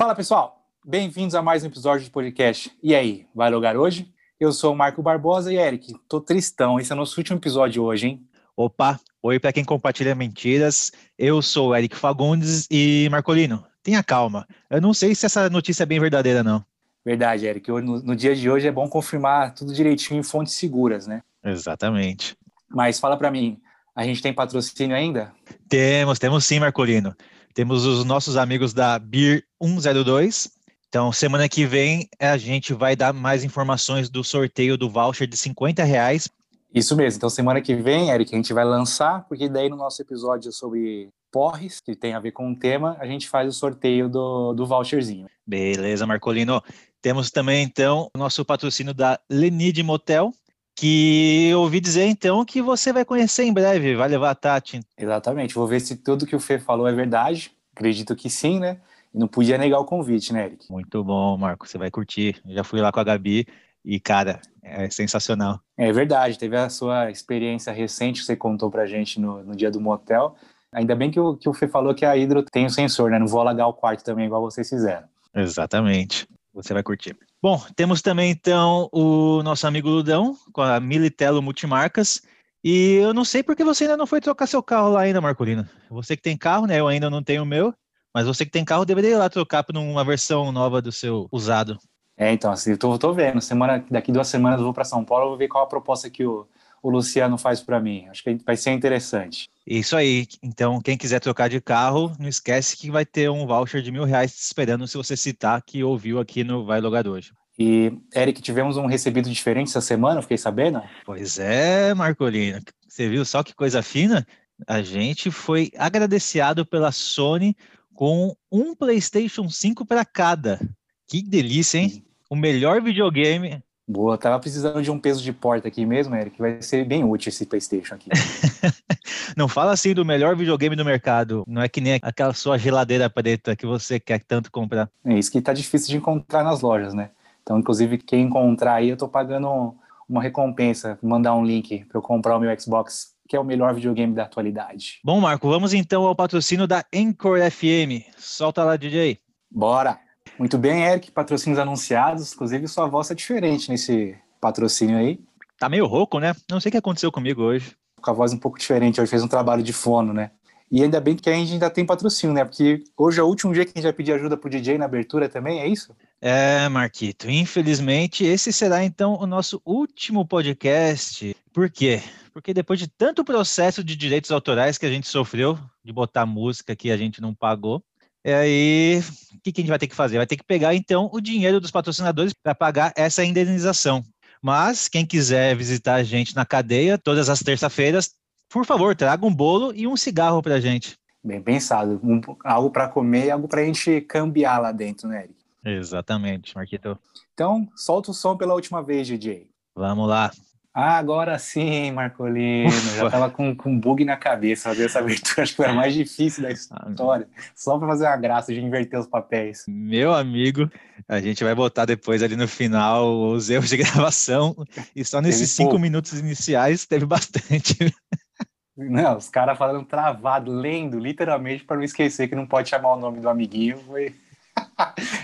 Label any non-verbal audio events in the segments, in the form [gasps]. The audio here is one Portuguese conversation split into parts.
Fala pessoal, bem-vindos a mais um episódio de podcast. E aí, vai logar hoje? Eu sou o Marco Barbosa e Eric, tô tristão, esse é o nosso último episódio hoje, hein? Opa, oi para quem compartilha mentiras. Eu sou o Eric Fagundes e Marcolino, tenha calma. Eu não sei se essa notícia é bem verdadeira, não. Verdade, Eric. No, no dia de hoje é bom confirmar tudo direitinho em fontes seguras, né? Exatamente. Mas fala para mim, a gente tem patrocínio ainda? Temos, temos sim, Marcolino. Temos os nossos amigos da Beer 102. Então, semana que vem a gente vai dar mais informações do sorteio do voucher de 50 reais. Isso mesmo. Então, semana que vem, Eric, a gente vai lançar, porque daí no nosso episódio sobre porres, que tem a ver com o tema, a gente faz o sorteio do, do voucherzinho. Beleza, Marcolino. Temos também, então, o nosso patrocínio da Lenide Motel, que eu ouvi dizer, então, que você vai conhecer em breve, vai levar a Tati. Exatamente. Vou ver se tudo que o Fê falou é verdade. Acredito que sim, né? E não podia negar o convite, né, Eric? Muito bom, Marco. Você vai curtir. Eu já fui lá com a Gabi e, cara, é sensacional. É verdade. Teve a sua experiência recente que você contou pra gente no, no dia do motel. Ainda bem que o, que o Fê falou que a Hidro tem o sensor, né? Não vou alagar o quarto também, igual vocês fizeram. Exatamente. Você vai curtir. Bom, temos também então o nosso amigo Ludão com a Militelo Multimarcas. E eu não sei porque você ainda não foi trocar seu carro lá ainda, Marcolino. Você que tem carro, né? Eu ainda não tenho o meu. Mas você que tem carro deveria ir lá trocar por uma versão nova do seu usado. É, então, assim, eu tô, tô vendo. Semana, daqui duas semanas eu vou para São Paulo, vou ver qual a proposta que o, o Luciano faz para mim. Acho que vai ser interessante. Isso aí. Então, quem quiser trocar de carro, não esquece que vai ter um voucher de mil reais esperando se você citar que ouviu aqui no Vai Logar hoje. E, Eric, tivemos um recebido diferente essa semana, fiquei sabendo? Pois é, Marcolino. Você viu só que coisa fina? A gente foi agradecido pela Sony com um PlayStation 5 para cada. Que delícia, hein? O melhor videogame Boa, tava precisando de um peso de porta aqui mesmo, Eric, vai ser bem útil esse PlayStation aqui. [laughs] não fala assim do melhor videogame do mercado, não é que nem aquela sua geladeira preta que você quer tanto comprar. É isso que tá difícil de encontrar nas lojas, né? Então, inclusive, quem encontrar aí, eu tô pagando uma recompensa, mandar um link para eu comprar o meu Xbox, que é o melhor videogame da atualidade. Bom, Marco, vamos então ao patrocínio da Encore FM. Solta lá, DJ. Bora! Muito bem, Eric, patrocínios anunciados. Inclusive, sua voz é diferente nesse patrocínio aí. Tá meio rouco, né? Não sei o que aconteceu comigo hoje. Com a voz um pouco diferente, hoje fez um trabalho de fono, né? E ainda bem que a gente ainda tem patrocínio, né? Porque hoje é o último dia que a gente vai pedir ajuda pro DJ na abertura também, é isso? É, Marquito. Infelizmente, esse será então o nosso último podcast. Por quê? Porque depois de tanto processo de direitos autorais que a gente sofreu, de botar música que a gente não pagou, e aí, o que, que a gente vai ter que fazer? Vai ter que pegar, então, o dinheiro dos patrocinadores para pagar essa indenização. Mas, quem quiser visitar a gente na cadeia, todas as terças-feiras, por favor, traga um bolo e um cigarro para a gente. Bem pensado. Um, algo para comer e algo para a gente cambiar lá dentro, né, Eric? Exatamente, Marquito. Então, solta o som pela última vez, DJ. Vamos lá. Ah, agora sim, Marcolino. Já tava com, com bug na cabeça fazer essa abertura. [laughs] Acho que foi a mais difícil da história. Só para fazer uma graça de inverter os papéis. Meu amigo, a gente vai botar depois ali no final os erros de [laughs] gravação. E só nesses teve cinco pouco. minutos iniciais teve bastante. [laughs] Não, os caras falando travado, lendo, literalmente, para não esquecer que não pode chamar o nome do amiguinho. Foi...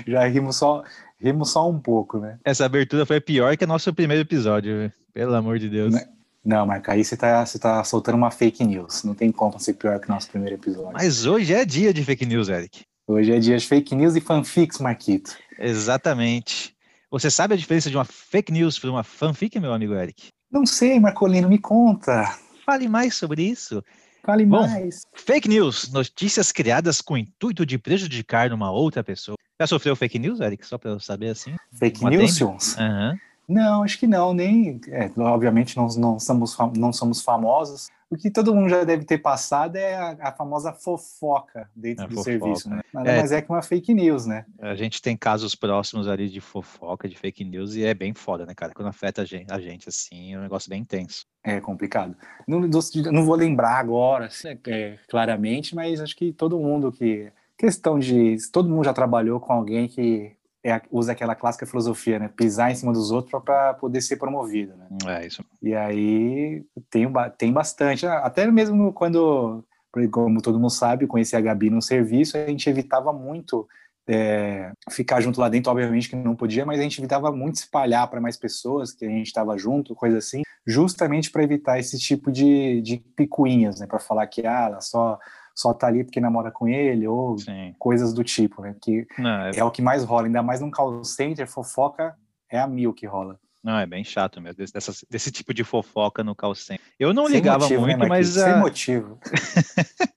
Já rimos só, rimos só um pouco, né? Essa abertura foi pior que o nosso primeiro episódio. Pelo amor de Deus. Né? Não, Marca, aí você tá, você tá soltando uma fake news. Não tem como ser pior que o nosso primeiro episódio. Mas hoje é dia de fake news, Eric. Hoje é dia de fake news e fanfics, Marquito. Exatamente. Você sabe a diferença de uma fake news para uma fanfic, meu amigo Eric? Não sei, Marcolino, me conta. Fale mais sobre isso. Fale Bom, mais. Fake news, notícias criadas com o intuito de prejudicar uma outra pessoa. Já sofreu fake news, Eric? Só para eu saber assim. Fake news, Jones? Uhum. Não, acho que não, nem. É, obviamente não, não, somos, não somos famosos. O que todo mundo já deve ter passado é a, a famosa fofoca dentro a do fofoca. serviço, né? Nada é, mais é que uma fake news, né? A gente tem casos próximos ali de fofoca, de fake news, e é bem foda, né, cara? Quando afeta a gente, a gente assim, é um negócio bem intenso. É complicado. Não, não vou lembrar agora, assim, é, claramente, mas acho que todo mundo que. Questão de. Todo mundo já trabalhou com alguém que é, usa aquela clássica filosofia, né? Pisar em cima dos outros para poder ser promovido, né? É isso. E aí tem, tem bastante. Até mesmo quando, como todo mundo sabe, conheci a Gabi num serviço, a gente evitava muito é, ficar junto lá dentro, obviamente que não podia, mas a gente evitava muito espalhar para mais pessoas que a gente estava junto, coisa assim, justamente para evitar esse tipo de, de picuinhas, né? Para falar que ah, ela só só tá ali porque namora com ele, ou Sim. coisas do tipo, né? Que não, é... é... o que mais rola, ainda mais num call center, fofoca é a mil que rola. Não, é bem chato mesmo, desse, desse tipo de fofoca no call center. Eu não Sem ligava motivo, né, muito, né, mas... Sem uh... motivo. [laughs]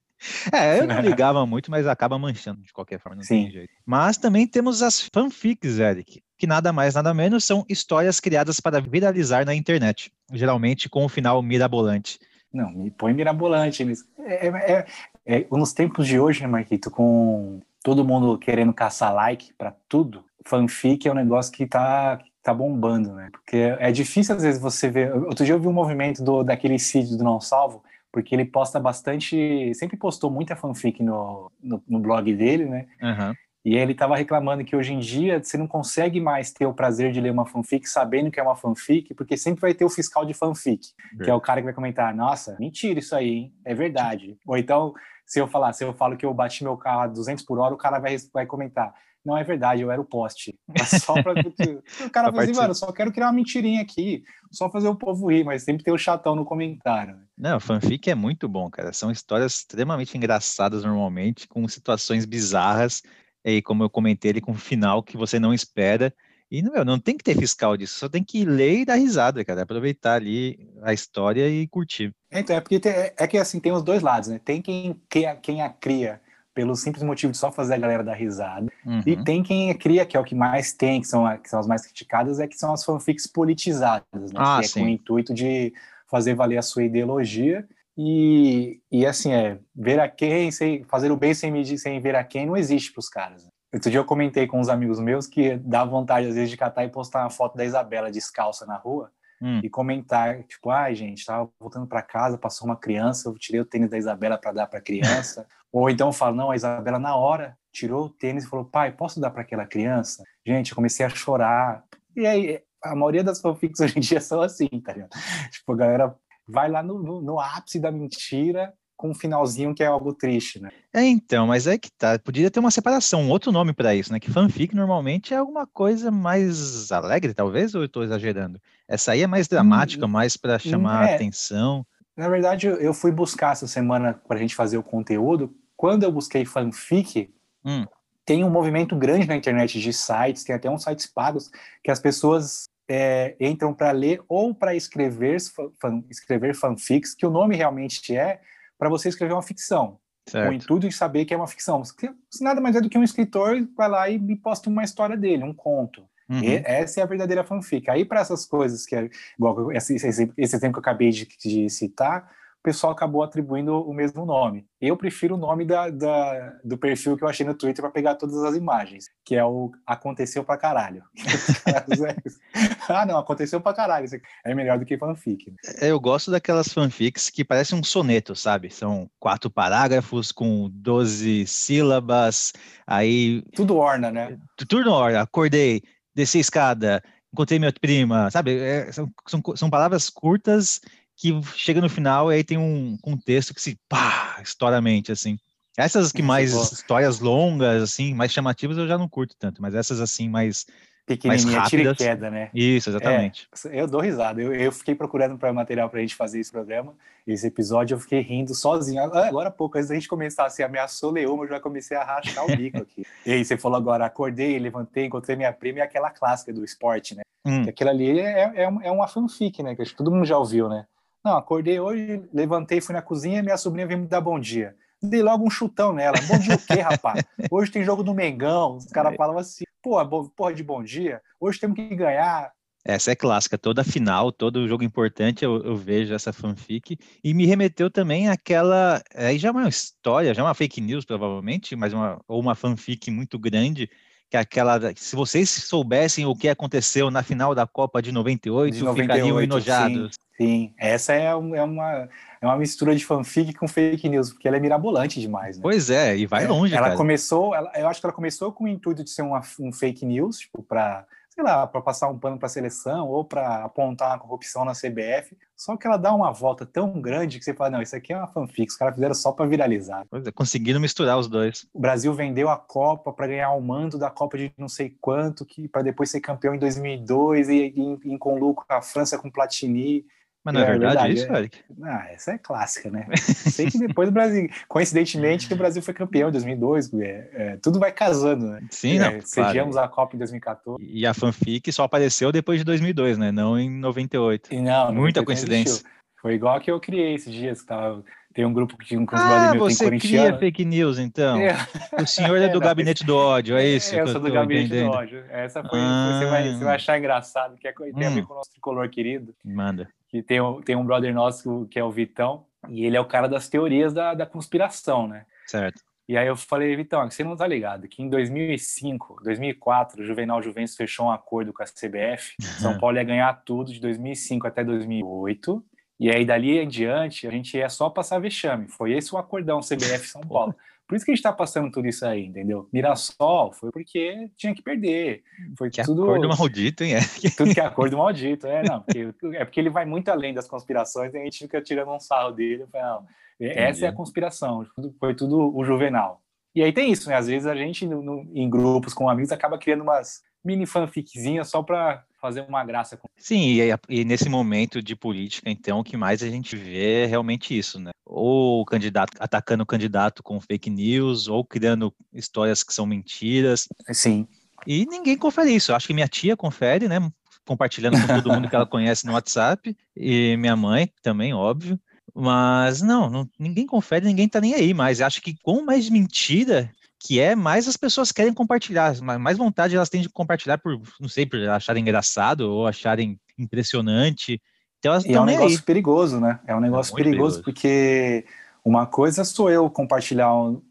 É, eu não ligava muito, mas acaba manchando de qualquer forma, não Sim. tem jeito. Mas também temos as fanfics, Eric, que nada mais, nada menos são histórias criadas para viralizar na internet, geralmente com o um final mirabolante. Não, me põe mirabolante nisso. É, é, é, nos tempos de hoje, né, Marquito, com todo mundo querendo caçar like para tudo, fanfic é um negócio que tá, tá bombando, né? Porque é difícil às vezes você ver. Outro dia eu vi um movimento do, daquele sítio do Não Salvo, porque ele posta bastante, sempre postou muita fanfic no, no, no blog dele, né? Uhum. E ele estava reclamando que hoje em dia você não consegue mais ter o prazer de ler uma fanfic sabendo que é uma fanfic, porque sempre vai ter o fiscal de fanfic, é. que é o cara que vai comentar: nossa, mentira isso aí, hein? é verdade. Ou então, se eu falar, se eu falo que eu bati meu carro a 200 por hora, o cara vai, vai comentar: não é verdade, eu era o poste. Só pra... [laughs] o cara vai assim, mano, só quero criar uma mentirinha aqui, só fazer o povo rir, mas sempre tem o chatão no comentário. Né? Não, fanfic é muito bom, cara. São histórias extremamente engraçadas normalmente, com situações bizarras, e como eu comentei, ele com um final que você não espera. E meu, não tem que ter fiscal disso, só tem que ler e dar risada, cara. Aproveitar ali a história e curtir. Então, é porque tem, é que assim, tem os dois lados, né? Tem quem, quem a cria pelo simples motivo de só fazer a galera dar risada. Uhum. E tem quem cria, que é o que mais tem, que são, que são as mais criticadas, é que são as fanfics politizadas, né? Ah, que é com o intuito de fazer valer a sua ideologia. E, e assim, é, ver a quem, sem, fazer o bem sem medir, sem ver a quem, não existe para os caras. Outro dia eu comentei com uns amigos meus que dá vontade, às vezes, de catar e postar uma foto da Isabela descalça na rua hum. e comentar, tipo, ai, gente, tava voltando para casa, passou uma criança, eu tirei o tênis da Isabela para dar para criança. [laughs] Ou então eu falo, não, a Isabela na hora tirou o tênis e falou, pai, posso dar para aquela criança? Gente, eu comecei a chorar. E aí, a maioria das fanfics hoje em dia são assim, tá ligado? Tipo, a galera vai lá no, no, no ápice da mentira com um finalzinho que é algo triste, né? É, então, mas é que tá. Podia ter uma separação, um outro nome para isso, né? Que fanfic normalmente é alguma coisa mais alegre, talvez, ou eu tô exagerando? Essa aí é mais dramática, hum, mais para chamar é. atenção. Na verdade, eu fui buscar essa semana para a gente fazer o conteúdo. Quando eu busquei fanfic, hum. tem um movimento grande na internet de sites, tem até uns sites pagos, que as pessoas é, entram para ler ou para escrever, fan, escrever fanfics, que o nome realmente é para você escrever uma ficção. Certo. Com o intuito de saber que é uma ficção. Se nada mais é do que um escritor vai lá e me posta uma história dele, um conto. Uhum. E essa é a verdadeira fanfic. Aí, para essas coisas que é, igual esse, esse, exemplo que eu acabei de, de citar, o pessoal acabou atribuindo o mesmo nome. Eu prefiro o nome da, da do perfil que eu achei no Twitter para pegar todas as imagens, que é o Aconteceu pra caralho. [laughs] [laughs] ah, não, aconteceu pra caralho. É melhor do que fanfic. Eu gosto daquelas fanfics que parecem um soneto, sabe? São quatro parágrafos com 12 sílabas, aí. Tudo orna, né? Tudo orna. Acordei, desci a escada, encontrei minha prima, sabe? É, são, são, são palavras curtas que chega no final e aí tem um contexto que se pá, estoura a mente, assim. Essas que mais histórias longas, assim, mais chamativas, eu já não curto tanto, mas essas assim, mais pequenininha, tira e queda, né? Isso, exatamente. É, eu dou risada. Eu, eu fiquei procurando para material para a gente fazer esse programa, esse episódio, eu fiquei rindo sozinho. Agora há pouco, antes da gente começar, assim, ameaçou Leoma, eu já comecei a rachar o bico aqui. [laughs] e aí, você falou agora, acordei, levantei, encontrei minha prima, e aquela clássica do esporte, né? Hum. Que aquilo ali é, é, é uma fanfic, né? Que acho que todo mundo já ouviu, né? Não, acordei hoje, levantei, fui na cozinha, minha sobrinha veio me dar bom dia. Dei logo um chutão nela. Bom dia o quê, rapaz? Hoje tem jogo do Mengão. Os caras é. falavam assim, pô, porra de bom dia. Hoje temos que ganhar. Essa é clássica. Toda final, todo jogo importante, eu, eu vejo essa fanfic. E me remeteu também àquela. Aí já é uma história, já é uma fake news, provavelmente, mas uma, ou uma fanfic muito grande que aquela. Se vocês soubessem o que aconteceu na final da Copa de 98, de 98 ficariam enojados. Sim. Sim, essa é, um, é, uma, é uma mistura de fanfic com fake news, porque ela é mirabolante demais. Né? Pois é, e vai é, longe. Ela cara. começou, ela, eu acho que ela começou com o intuito de ser uma, um fake news, tipo, para sei lá, para passar um pano para a seleção ou para apontar uma corrupção na CBF. Só que ela dá uma volta tão grande que você fala, não, isso aqui é uma fanfic, os caras fizeram só para viralizar. Pois é, conseguiram misturar os dois. O Brasil vendeu a Copa para ganhar o mando da Copa de não sei quanto, que para depois ser campeão em 2002 e, e, e com lucro a França com Platini. Mas não é, é verdade, verdade, isso, é. Eric? Ah, essa é clássica, né? Sei que depois do Brasil, coincidentemente, o Brasil foi campeão em 2002, é, é, tudo vai casando, né? Sim, é, não, Cedíamos claro. a Copa em 2014. E a fanfic só apareceu depois de 2002, né? Não em 98. E não, Muita coincidência. Foi igual a que eu criei esses dias, que tava, tem um grupo que tinha um ah, você cria fake news, então. É. O senhor é, é do [laughs] gabinete do ódio, é isso? Eu sou do gabinete entendendo. do ódio. Essa foi, ah. você, vai, você vai achar engraçado, que é, tem hum. a ver hum. com o nosso tricolor querido. Manda que tem, tem um brother nosso que é o Vitão, e ele é o cara das teorias da, da conspiração, né? Certo. E aí eu falei, Vitão, você não tá ligado que em 2005, 2004, o Juvenal Juventus fechou um acordo com a CBF, São [laughs] Paulo ia ganhar tudo de 2005 até 2008, e aí dali em diante a gente ia só passar vexame. Foi esse o acordão CBF São Paulo. Por isso que a gente está passando tudo isso aí, entendeu? Mirassol foi porque tinha que perder. Foi que tudo. Acordo maldito, hein? É. Tudo que é acordo maldito, é, não. Porque, é porque ele vai muito além das conspirações e a gente fica tirando um sarro dele. Falo, não, essa é a conspiração, foi tudo o juvenal. E aí tem isso, né? Às vezes a gente, no, no, em grupos com amigos, acaba criando umas mini fanficzinhas só para fazer uma graça. Com... Sim, e, e, nesse momento de política, então, o que mais a gente vê é realmente isso, né? Ou o candidato atacando o candidato com fake news, ou criando histórias que são mentiras. Sim. E ninguém confere isso. Acho que minha tia confere, né? Compartilhando com todo mundo que ela [laughs] conhece no WhatsApp, e minha mãe também, óbvio. Mas não, não, ninguém confere, ninguém tá nem aí. Mas acho que com mais mentira que é mais as pessoas querem compartilhar, mais vontade elas têm de compartilhar por, não sei, por acharem engraçado ou acharem impressionante. Então elas e é um negócio aí. perigoso, né? É um negócio é perigoso, perigoso, porque uma coisa sou eu compartilhar um,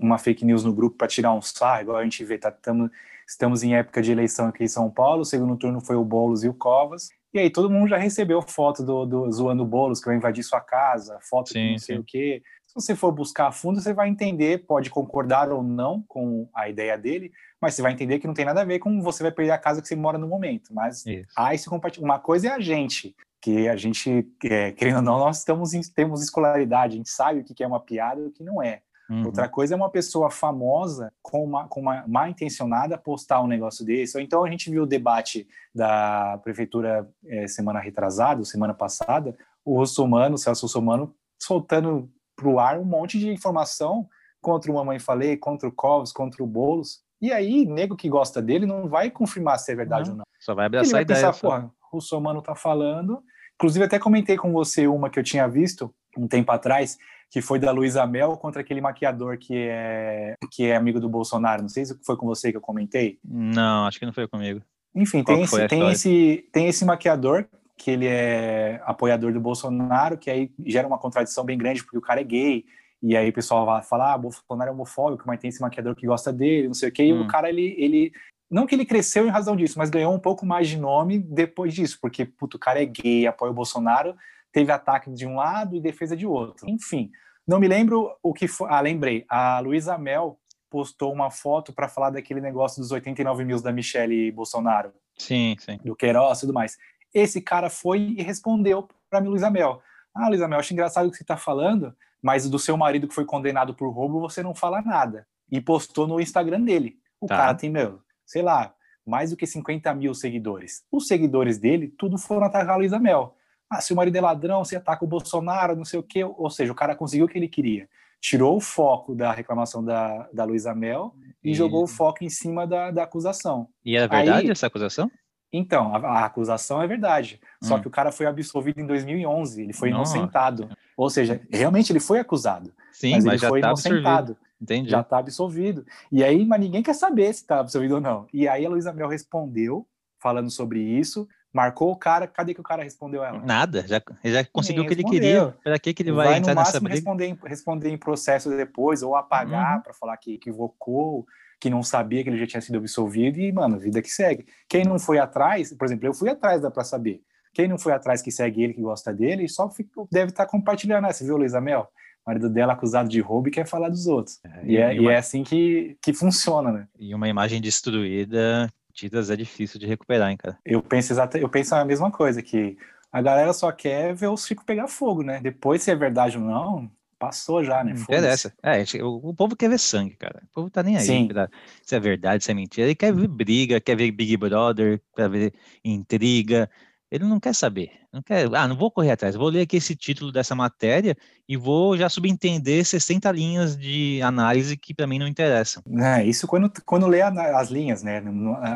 uma fake news no grupo para tirar um sarro, igual a gente vê, tá, tamo, estamos em época de eleição aqui em São Paulo, o segundo turno foi o Boulos e o Covas, e aí todo mundo já recebeu foto do, do zoando Boulos, que vai invadir sua casa, foto sim, de não sei sim. o quê. Se você for buscar a fundo, você vai entender, pode concordar ou não com a ideia dele, mas você vai entender que não tem nada a ver com você vai perder a casa que você mora no momento. Mas há esse compartilhamento. Uma coisa é a gente, que a gente, é, querendo ou não, nós estamos em, temos escolaridade, a gente sabe o que é uma piada e o que não é. Uhum. Outra coisa é uma pessoa famosa com uma, com uma má intencionada postar um negócio desse. Ou então a gente viu o debate da prefeitura é, semana retrasada, semana passada, o Russomano, o Celso Russomano, soltando para o ar um monte de informação contra o Mamãe Falei, contra o Covas, contra o Boulos. E aí, nego que gosta dele não vai confirmar se é verdade não, ou não. Só vai abraçar vai a ideia. Pensar, porra, o Russomano tá falando. Inclusive, até comentei com você uma que eu tinha visto um tempo atrás, que foi da Luísa Mel contra aquele maquiador que é, que é amigo do Bolsonaro. Não sei se foi com você que eu comentei. Não, acho que não foi comigo. Enfim, tem esse, tem, esse, tem esse maquiador que ele é apoiador do Bolsonaro, que aí gera uma contradição bem grande, porque o cara é gay, e aí o pessoal vai falar, ah, Bolsonaro é homofóbico, mas tem esse maquiador que gosta dele, não sei o quê, e o hum. cara, ele, ele, não que ele cresceu em razão disso, mas ganhou um pouco mais de nome depois disso, porque, puto, o cara é gay, apoia o Bolsonaro, teve ataque de um lado e defesa de outro. Enfim, não me lembro o que foi, ah, lembrei, a Luísa Mel postou uma foto para falar daquele negócio dos 89 mil da Michelle Bolsonaro. Sim, sim. Do Queiroz e tudo mais. Esse cara foi e respondeu para mim, Luísa Mel. Ah, Luísa Mel, acho engraçado o que você está falando, mas do seu marido que foi condenado por roubo você não fala nada. E postou no Instagram dele. O tá. cara tem, meu, sei lá, mais do que 50 mil seguidores. Os seguidores dele, tudo foram atacar a Luísa Mel. Ah, se o marido é ladrão, você ataca o Bolsonaro, não sei o quê. Ou seja, o cara conseguiu o que ele queria. Tirou o foco da reclamação da, da Luísa Mel e, e, jogou o foco em cima da, da acusação. E é verdade Aí, essa acusação? Então, a, a, acusação é verdade. Só hum. que o cara foi absolvido em 2011, ele foi Nossa. inocentado. Ou seja, realmente ele foi acusado. Sim, mas, ele já foi tá inocentado. Entendi. Já está absolvido. E aí, mas ninguém quer saber se está absolvido ou não. E aí a Luísa Mel respondeu, falando sobre isso, marcou o cara, cadê que o cara respondeu ela? Nada, já, já conseguiu o que ele queria. Para que, que ele vai, vai entrar no máximo, nessa briga? Responder, responder em processo depois, ou apagar uhum. para falar que equivocou, que não sabia que ele já tinha sido absolvido e, mano, vida que segue. Quem não foi atrás, por exemplo, eu fui atrás, dá pra saber. Quem não foi atrás que segue ele, que gosta dele, só fica, deve estar tá compartilhando? Você viu, Luísa Mel? Marido dela acusado de roubo e quer falar dos outros. É, e, é, e, uma... é, assim que, que funciona, né? E uma imagem destruída mentiras é difícil de recuperar, hein, cara. Eu penso exatamente, eu penso a mesma coisa, que a galera só quer ver os ficos pegar fogo, né? Depois, se é verdade ou não, passou já, né? Não interessa. É, o, o, povo quer ver sangue, cara. O povo tá nem aí. Sim. Se é verdade, se é mentira. Ele quer ver briga, quer ver Big Brother, quer ver intriga, ele não quer saber, não quer, ah, não vou correr atrás, vou ler aqui esse título dessa matéria e vou já subentender 60 linhas de análise que para mim não interessam. É, isso quando, quando lê as linhas, né?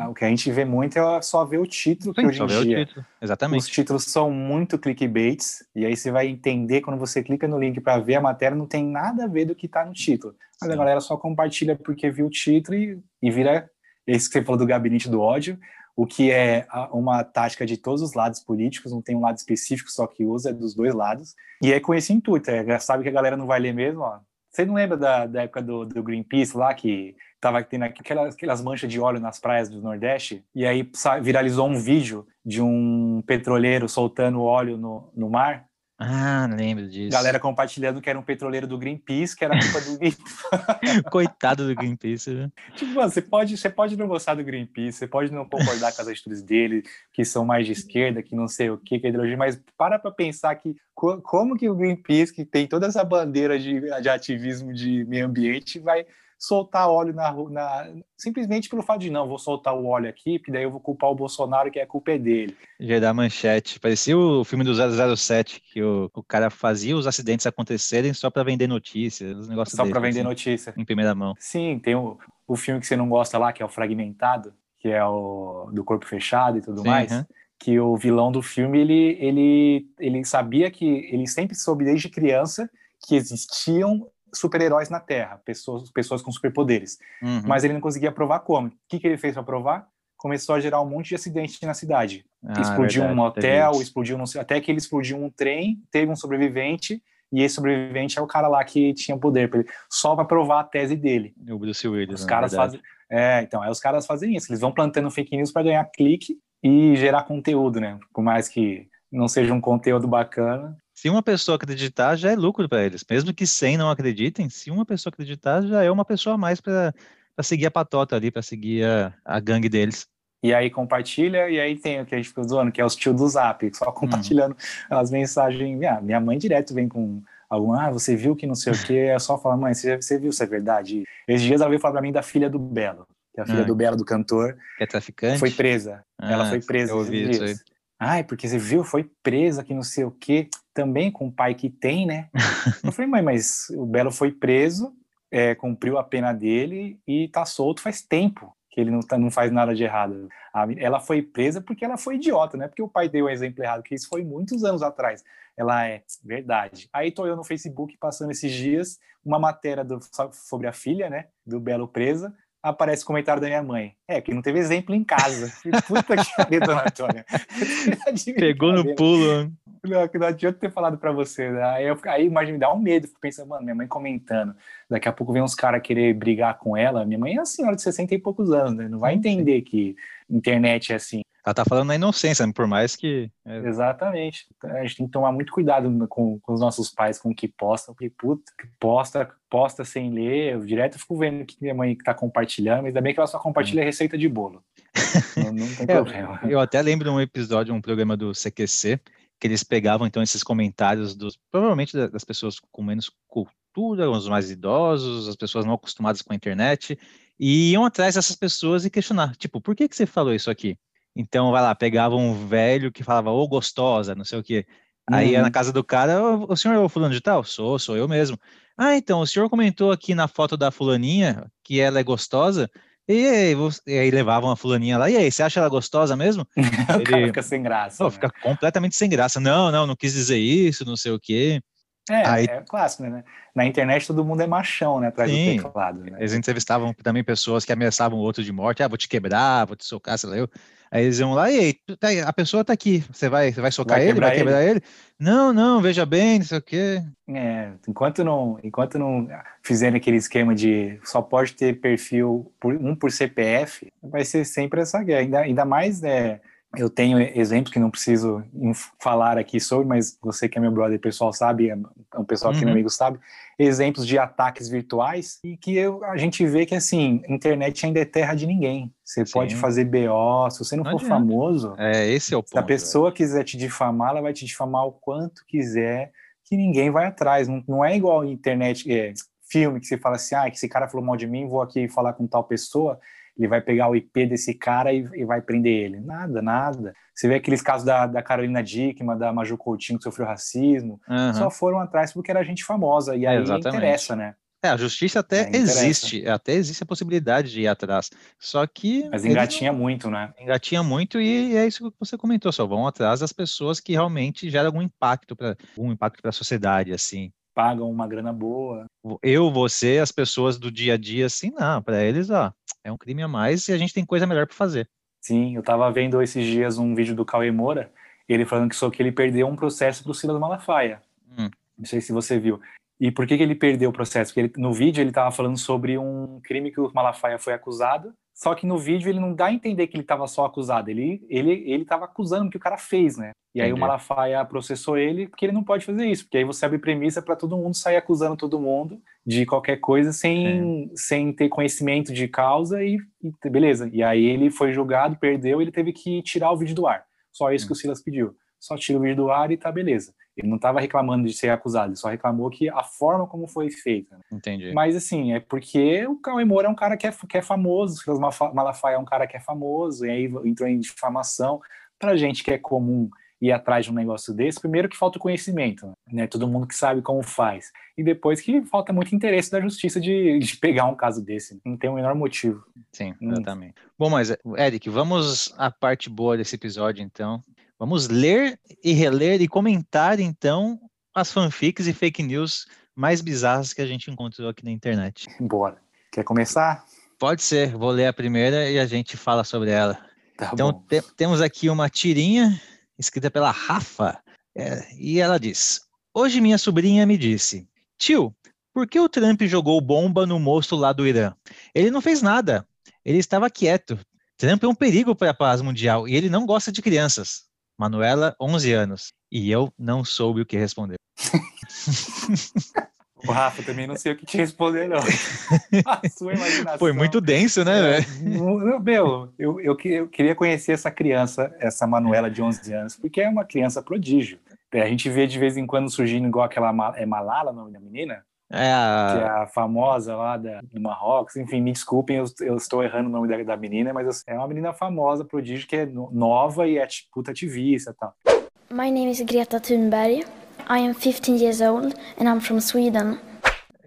O que a gente vê muito é só ver o título, Sim, só em dia Exatamente. os títulos são muito clickbaits, e aí você vai entender quando você clica no link para ver a matéria, não tem nada a ver do que está no título. Mas Sim. a galera só compartilha porque viu o título e, e vira esse que você falou do gabinete do ódio, o que é uma tática de todos os lados políticos, não tem um lado específico só que usa, é dos dois lados. E é com esse intuito, é, sabe que a galera não vai ler mesmo, ó. Você não lembra da, da época do, do, Greenpeace lá, que tava tendo aquelas, aquelas manchas de óleo nas praias do Nordeste? E aí viralizou um vídeo de um petroleiro soltando óleo no, no mar? Ah, lembro disso. Galera compartilhando que era um petroleiro do Greenpeace, que era culpa do Greenpeace. [laughs] Coitado do Greenpeace, né? Tipo, mano, você pode, você pode não gostar do Greenpeace, você pode não concordar com as atitudes dele, que são mais de esquerda, que não sei o que, que é ideologia, mas para pra pensar que como que o Greenpeace, que tem toda essa bandeira de, de ativismo de meio ambiente, vai soltar óleo na, na simplesmente pelo fato de não, vou soltar o óleo aqui, porque daí eu vou culpar o Bolsonaro, que a culpa é dele. Já dá manchete. Parecia o filme do 007, que o, o cara fazia os acidentes acontecerem só para vender notícias, os negócios Só para vender assim, notícia. Em primeira mão. Sim, tem o, o filme que você não gosta lá, que é o Fragmentado, que é o do corpo fechado e tudo Sim, mais. Uhum. Que o vilão do filme, ele, ele, ele sabia que, ele sempre soube desde criança que existiam super-heróis na Terra, pessoas, pessoas com superpoderes. Uhum. Mas ele não conseguia provar como. O que, que ele fez para provar? Começou a gerar um monte de acidentes na cidade. Ah, explodiu verdade, um hotel, explodiu um, até que ele explodiu um trem, teve um sobrevivente, e esse sobrevivente é o cara lá que tinha poder, só para provar a tese dele. O Bruce Willis, os caras fazem, é, então, aí os caras fazem isso, eles vão plantando fake news para ganhar clique e gerar conteúdo, né? Por mais que não seja um conteúdo bacana, se uma pessoa acreditar, já é lucro para eles. Mesmo que 100 não acreditem, se uma pessoa acreditar, já é uma pessoa a mais para seguir a patota ali, para seguir a, a gangue deles. E aí compartilha, e aí tem o que a gente ficou zoando, que é os tio do Zap, só uhum. compartilhando as mensagens. Minha, minha mãe direto vem com algum, ah, você viu que não sei o que, é só falar, mãe, você, você viu se é verdade? Esses dias ela veio falar pra mim da filha do Belo, que é a filha ah, do Belo, do cantor. Que é traficante? Foi presa. Ah, ela foi presa. Eu ouvi isso aí. Ai, porque você viu, foi presa, que não sei o quê também com o pai que tem, né? [laughs] eu falei, mãe, mas o Belo foi preso, é, cumpriu a pena dele e tá solto faz tempo que ele não, tá, não faz nada de errado. A, ela foi presa porque ela foi idiota, né? Porque o pai deu um exemplo errado, que isso foi muitos anos atrás. Ela é verdade. Aí tô eu no Facebook passando esses dias uma matéria do, sobre a filha, né? Do Belo presa aparece o comentário da minha mãe. É, que não teve exemplo em casa. Puta que pariu, dona Antônia. [laughs] Pegou no pulo. Não, que não adianta ter falado para você. Né? Aí, eu, aí imagina, me dá um medo. Fico pensando, mano, minha mãe comentando. Daqui a pouco vem uns caras querer brigar com ela. Minha mãe é uma senhora de 60 e poucos anos, né? Não vai entender que internet é assim. Ela tá falando na inocência, por mais que. É... Exatamente. A gente tem que tomar muito cuidado com, com os nossos pais, com o que postam, porque, puta, posta, posta sem ler. Eu direto fico vendo que minha mãe tá compartilhando, mas ainda bem que ela só compartilha receita de bolo. [laughs] não, não tem problema. Eu, eu até lembro de um episódio, um programa do CQC, que eles pegavam então esses comentários dos provavelmente das pessoas com menos cultura, os mais idosos, as pessoas não acostumadas com a internet, e iam atrás dessas pessoas e questionar, tipo, por que que você falou isso aqui? Então, vai lá, pegava um velho que falava, ô, oh, gostosa, não sei o quê. Aí ia na uhum. casa do cara, o senhor é o fulano de tal? Sou, sou eu mesmo. Ah, então, o senhor comentou aqui na foto da fulaninha que ela é gostosa, e aí, você, e aí levavam a fulaninha lá, e aí, você acha ela gostosa mesmo? [laughs] o Ele, cara fica sem graça. né? Fica completamente sem graça. Não, não, não quis dizer isso, não sei o quê. É, aí, é clássico, né? Na internet todo mundo é machão, né? Atrás sim, do teclado. Né? Eles entrevistavam também pessoas que ameaçavam o outro de morte. Ah, vou te quebrar, vou te socar, sei lá eu. Aí eles iam lá, e aí, tá, a pessoa tá aqui, você vai, você vai socar vai ele, vai quebrar ele? ele? Não, não, veja bem, não sei o quê. É, enquanto não, enquanto não fizerem aquele esquema de só pode ter perfil por, um por CPF, vai ser sempre essa guerra. Ainda, ainda mais, né, eu tenho exemplos que não preciso falar aqui sobre, mas você que é meu brother pessoal sabe, é o pessoal que é meu uhum. amigo sabe, exemplos de ataques virtuais e que eu, a gente vê que assim, internet ainda é terra de ninguém. Você Sim. pode fazer BO, se você não, não for adianta. famoso. É, esse é o ponto. Se a pessoa véio. quiser te difamar, ela vai te difamar o quanto quiser, que ninguém vai atrás. Não, não é igual internet, é, filme que você fala assim, ah, que esse cara falou mal de mim, vou aqui falar com tal pessoa ele vai pegar o IP desse cara e, e vai prender ele. Nada, nada. Você vê aqueles casos da, da Carolina Dickman, da Maju Coutinho que sofreu racismo, uhum. só foram atrás porque era gente famosa, e aí Exatamente. interessa, né? É, a justiça até é, existe, até existe a possibilidade de ir atrás. Só que. Mas engatinha não... muito, né? Engatinha muito, e é isso que você comentou, só vão atrás das pessoas que realmente geram algum impacto para algum impacto para a sociedade, assim pagam uma grana boa. Eu, você, as pessoas do dia a dia, assim, não, para eles, ó, é um crime a mais e a gente tem coisa melhor para fazer. Sim, eu tava vendo esses dias um vídeo do Cauê Moura, ele falando que só que ele perdeu um processo pro Silas Malafaia. Hum. Não sei se você viu. E por que, que ele perdeu o processo? Porque ele, no vídeo ele tava falando sobre um crime que o Malafaia foi acusado só que no vídeo ele não dá a entender que ele estava só acusado, ele ele ele estava acusando o que o cara fez, né? E aí Entendi. o Malafaia processou ele porque ele não pode fazer isso, porque aí você abre premissa para todo mundo sair acusando todo mundo de qualquer coisa sem, sem ter conhecimento de causa e, e, beleza. E aí ele foi julgado, perdeu, ele teve que tirar o vídeo do ar. Só isso hum. que o Silas pediu. Só tira o vídeo do ar e tá beleza. Ele não estava reclamando de ser acusado, ele só reclamou que a forma como foi feita. Né? Entendi. Mas assim, é porque o Cauê Moura é um cara que é, que é famoso, o Silas Malafaia é um cara que é famoso, e aí entrou em difamação. Pra gente que é comum ir atrás de um negócio desse, primeiro que falta o conhecimento, né? Todo mundo que sabe como faz. E depois que falta muito interesse da justiça de, de pegar um caso desse. Não tem o menor motivo. Sim, hum. exatamente. Hum. Bom, mas, Eric, vamos à parte boa desse episódio, então. Vamos ler e reler e comentar, então, as fanfics e fake news mais bizarras que a gente encontrou aqui na internet. Bora. Quer começar? Pode ser. Vou ler a primeira e a gente fala sobre ela. Tá então, te temos aqui uma tirinha escrita pela Rafa. É, e ela diz: Hoje minha sobrinha me disse, tio, por que o Trump jogou bomba no moço lá do Irã? Ele não fez nada. Ele estava quieto. Trump é um perigo para a paz mundial e ele não gosta de crianças. Manuela, 11 anos. E eu não soube o que responder. [laughs] O Rafa, também não sei o que te responder, não. [laughs] A sua imaginação. Foi muito denso, né, é, Meu, eu, eu, eu, queria conhecer essa criança, essa Manuela de 11 anos, porque é uma criança prodígio. A gente vê de vez em quando surgindo igual aquela é Malala, o nome da menina? É a... Que é a famosa lá da, do Marrocos. Enfim, me desculpem, eu, eu estou errando o nome da, da, menina, mas é uma menina famosa, prodígio, que é nova e é puta ativista e tal. My name is Greta Thunberg. I am 15 years old and I'm from Sweden.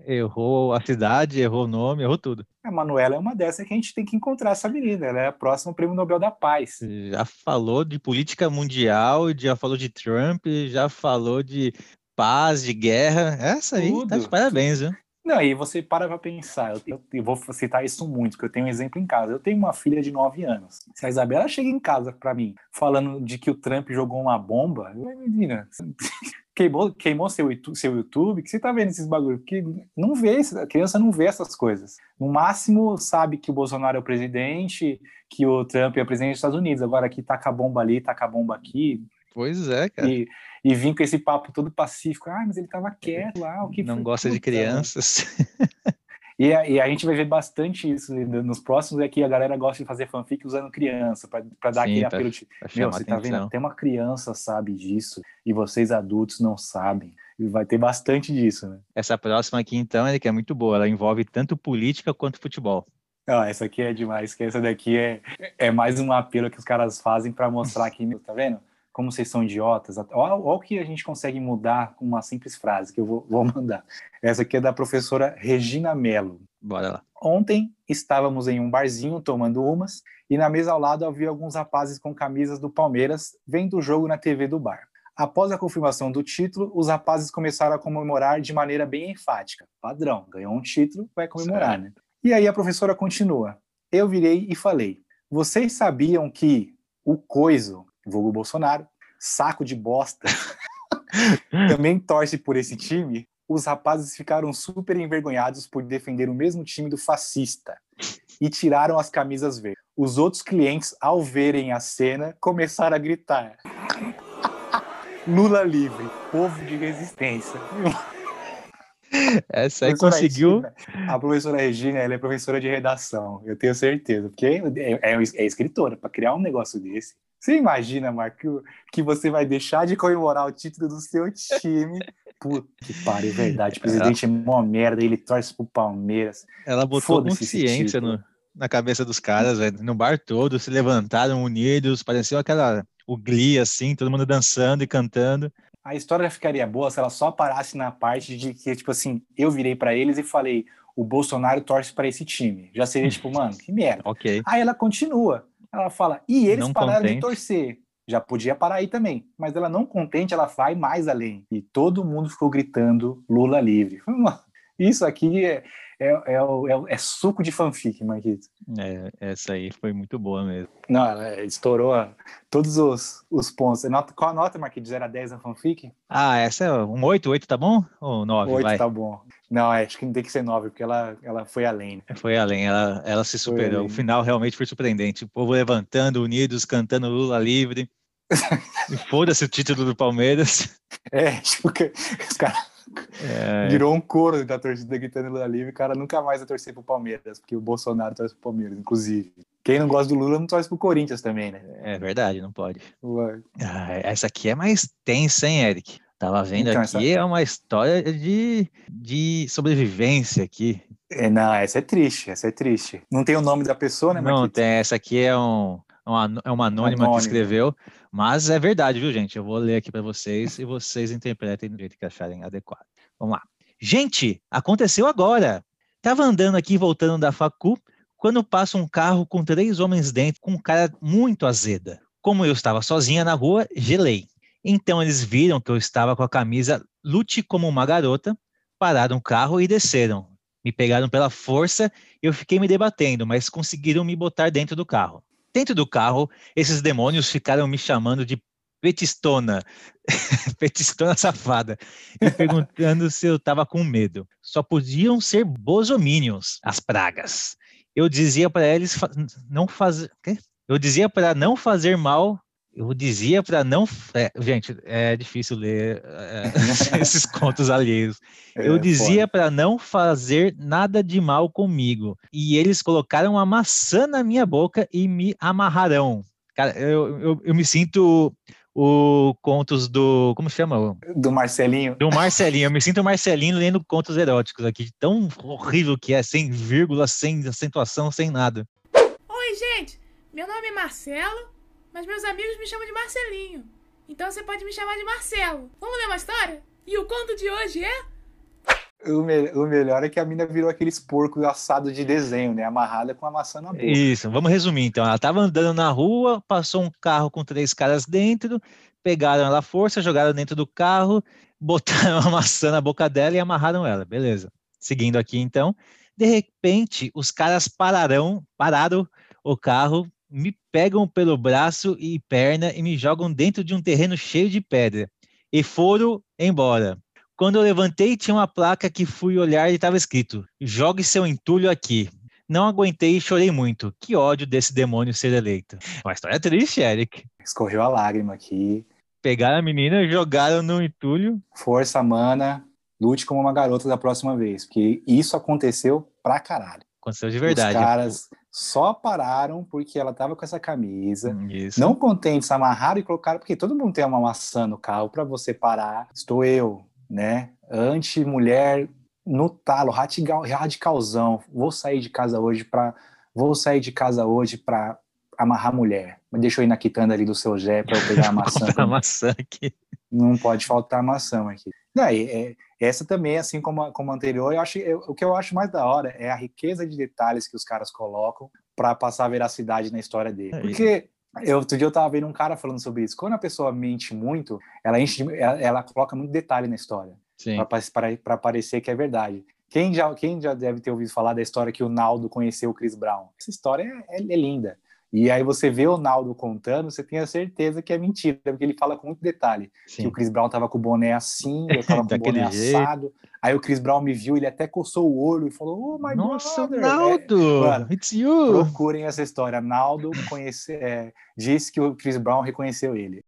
Errou a cidade, errou o nome, errou tudo. A Manuela é uma dessas que a gente tem que encontrar essa menina. Ela é a próxima prêmio Nobel da Paz. Já falou de política mundial, já falou de Trump, já falou de paz, de guerra. Essa aí Tudo. tá de parabéns, viu? Não, e você para pra pensar, eu, eu, vou citar isso muito, porque eu tenho um exemplo em casa. Eu tenho uma filha de 9 anos. Se a Isabela chega em casa para mim falando de que o Trump jogou uma bomba, eu, menina, [laughs] queimou, queimou seu, seu YouTube, que você tá vendo esses bagulhos? Porque não vê, a criança não vê essas coisas. No máximo sabe que o Bolsonaro é o presidente, que o Trump é o presidente dos Estados Unidos. Agora aqui taca a bomba ali, taca a bomba aqui. Pois é, cara. E, e vim com esse papo todo pacífico. Ah, mas ele tava quieto lá. O que Não gosta de crianças. [laughs] E a, e a, gente vai ver bastante isso nos próximos, é que a galera gosta de fazer fanfic usando criança, para dar Sim, aquele apelo de, meu, você tá vendo, até uma criança sabe disso, e vocês adultos não sabem. E vai ter bastante disso, né? Essa próxima aqui, então, é que é muito boa, ela envolve tanto política quanto futebol. Ah, essa aqui é demais, que essa daqui é, é mais um apelo que os caras fazem para mostrar [laughs] que, tá vendo? Como vocês são idiotas. Olha, o que a gente consegue mudar com uma simples frase que eu vou, vou [laughs] mandar. Essa aqui é da professora Regina Mello. Bora lá. Ontem estávamos em um barzinho tomando umas e na mesa ao lado havia alguns rapazes com camisas do Palmeiras vendo o jogo na TV do bar. Após a confirmação do título, os rapazes começaram a comemorar de maneira bem enfática. Padrão, ganhou um título, vai comemorar, certo. né? E aí a professora continua. Eu virei e falei: Vocês sabiam que o coiso vulgo Bolsonaro, saco de bosta, [laughs] também torce por esse time, os rapazes ficaram super envergonhados por defender o mesmo time do fascista e tiraram as camisas verdes. os outros clientes, ao verem a cena, começaram a gritar. [laughs] Lula livre, povo de resistência. Essa aí conseguiu. Regina, a professora Regina, ela é professora de redação, eu tenho certeza, porque é, é, é escritora, para criar um negócio desse. Você imagina, Marco, que você vai deixar de comemorar o título do seu time [laughs] Puta que pariu, verdade. O presidente é uma merda, ele torce pro Palmeiras. Ela botou consciência no, na cabeça dos caras, velho. No bar todo, se levantaram unidos, pareceu aquela. O Glee, assim, todo mundo dançando e cantando. A história já ficaria boa se ela só parasse na parte de que, tipo assim, eu virei para eles e falei: o Bolsonaro torce para esse time. Já seria tipo, mano, que merda. [laughs] ok. Aí ela continua. Ela fala: e eles Não pararam contente. de torcer já podia parar aí também. Mas ela não contente, ela vai mais além. E todo mundo ficou gritando Lula livre. Isso aqui é, é, é, é, é suco de fanfic, Marquito. É, essa aí foi muito boa mesmo. Não, ela estourou todos os, os pontos. Nota, qual a nota, Marquito, de 0 a 10 na fanfic? Ah, essa é um 8, 8 tá bom? Ou 9, 8 vai? tá bom. Não, acho que tem que ser 9, porque ela, ela foi além. Né? Foi além, ela, ela se superou. O final realmente foi surpreendente. O povo levantando, unidos, cantando Lula livre. [laughs] Foda-se o título do Palmeiras. É, tipo, os caras. É... Virou um coro da torcida gritando Lula livre, o cara nunca mais vai torcer pro Palmeiras, porque o Bolsonaro torce pro Palmeiras, inclusive. Quem não gosta do Lula não torce pro Corinthians também, né? É verdade, não pode. Ah, essa aqui é mais tensa, hein, Eric? Tava vendo então, aqui, essa... é uma história de, de sobrevivência aqui. É, não, essa é triste, essa é triste. Não tem o nome da pessoa, né, Não tem, essa aqui é um, uma, é uma anônima Anônimo. que escreveu, mas é verdade, viu, gente? Eu vou ler aqui para vocês e vocês interpretem do jeito que acharem adequado. Vamos lá. Gente, aconteceu agora. Tava andando aqui voltando da facu quando passa um carro com três homens dentro com um cara muito azeda. Como eu estava sozinha na rua, gelei. Então eles viram que eu estava com a camisa Lute como uma garota, pararam o carro e desceram. Me pegaram pela força e eu fiquei me debatendo, mas conseguiram me botar dentro do carro. Dentro do carro, esses demônios ficaram me chamando de petistona, [laughs] petistona safada, e perguntando se eu estava com medo. Só podiam ser bosominions, as pragas. Eu dizia para eles não fazer, eu dizia para não fazer mal eu dizia para não. É, gente, é difícil ler é, [laughs] esses contos alheios. É, eu dizia para não fazer nada de mal comigo. E eles colocaram uma maçã na minha boca e me amarrarão. Cara, eu, eu, eu me sinto o contos do. Como chama? Do Marcelinho. Do Marcelinho. Eu me sinto o Marcelinho lendo contos eróticos aqui. Tão horrível que é, sem vírgula, sem acentuação, sem nada. Oi, gente. Meu nome é Marcelo mas meus amigos me chamam de Marcelinho. Então você pode me chamar de Marcelo. Vamos ler uma história? E o conto de hoje é. O, me o melhor é que a mina virou aqueles porcos assados de desenho, né? Amarrada com a maçã na boca. Isso, vamos resumir então. Ela tava andando na rua, passou um carro com três caras dentro, pegaram ela à força, jogaram dentro do carro, botaram [laughs] a maçã na boca dela e amarraram ela. Beleza. Seguindo aqui então. De repente, os caras pararam, pararam o carro, me pegam pelo braço e perna e me jogam dentro de um terreno cheio de pedra. E foram embora. Quando eu levantei, tinha uma placa que fui olhar e estava escrito: Jogue seu entulho aqui. Não aguentei e chorei muito. Que ódio desse demônio ser eleito. Uma história triste, Eric. Escorreu a lágrima aqui. Pegaram a menina, jogaram no entulho. Força, mana. Lute como uma garota da próxima vez. Porque isso aconteceu pra caralho. Aconteceu de verdade. Os caras só pararam porque ela tava com essa camisa. Hum, isso. Não contentes, amarraram e colocaram, porque todo mundo tem uma maçã no carro para você parar. Estou eu, né? Anti-mulher no talo, radical, radicalzão. Vou sair de casa hoje para vou sair de casa hoje para amarrar mulher. Me deixa eu ir na quitanda ali do seu Jé para eu pegar a [laughs] maçã. a maçã aqui. Não pode faltar maçã aqui. Não, é, essa também, assim como a, como a anterior, eu acho, eu, o que eu acho mais da hora é a riqueza de detalhes que os caras colocam para passar veracidade na história dele. É Porque eu, outro dia eu tava vendo um cara falando sobre isso. Quando a pessoa mente muito, ela, enche de, ela, ela coloca muito detalhe na história para parecer que é verdade. Quem já, quem já deve ter ouvido falar da história que o Naldo conheceu o Chris Brown? Essa história é, é, é linda. E aí você vê o Naldo contando, você tem a certeza que é mentira, porque ele fala com muito detalhe. Sim. Que o Chris Brown tava com o boné assim, eu tava [laughs] com o boné jeito. assado. Aí o Chris Brown me viu, ele até coçou o olho e falou, oh my Nossa, brother. Naldo! É, mano, it's you! procurem essa história. Naldo conhece, é, disse que o Chris Brown reconheceu ele.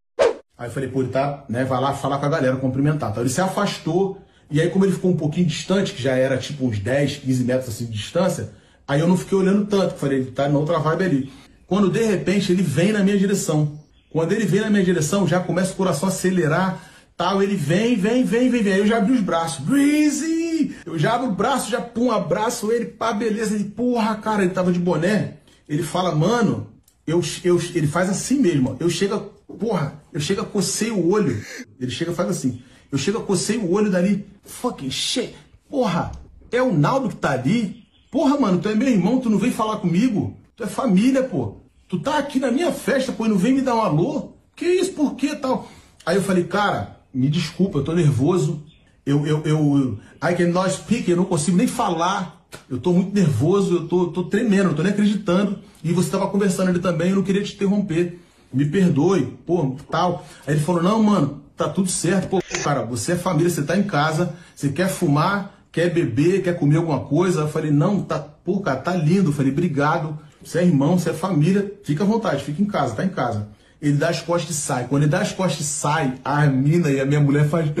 Aí eu falei, pô, ele tá, né, vai lá falar com a galera, cumprimentar. Então ele se afastou, e aí como ele ficou um pouquinho distante, que já era tipo uns 10, 15 metros assim de distância, aí eu não fiquei olhando tanto, que falei, ele tá na outra vibe ali. Quando de repente ele vem na minha direção. Quando ele vem na minha direção, já começa o coração a acelerar, tal, ele vem, vem, vem, vem, vem. Aí eu já abri os braços, Breezy! Eu já abro o braço, já pum, abraço ele, pá, beleza. Ele, porra, cara, ele tava de boné. Ele fala, mano, eu, eu, ele faz assim mesmo. Eu chego, porra, eu chego a cocei o olho. Ele chega faz assim. Eu chego a cocei o olho dali. Fucking shit. Porra, é o Naldo que tá ali? Porra, mano, tu é meu irmão, tu não vem falar comigo? Tu é família, pô. Tu tá aqui na minha festa, pô, e não vem me dar um alô? Que isso, por que tal? Aí eu falei, cara, me desculpa, eu tô nervoso. Eu, eu, eu, I cannot speak, eu não consigo nem falar. Eu tô muito nervoso, eu tô, tô tremendo, tô nem acreditando. E você tava conversando ali também, eu não queria te interromper. Me perdoe, pô, tal. Aí ele falou, não, mano, tá tudo certo. Pô, cara, você é família, você tá em casa, você quer fumar, quer beber, quer comer alguma coisa. Eu falei, não, tá, pô, cara, tá lindo. Eu falei, obrigado. Você é irmão, você é família, fica à vontade, fica em casa, tá em casa. Ele dá as costas e sai. Quando ele dá as costas e sai, a mina e a minha mulher faz. [gasps]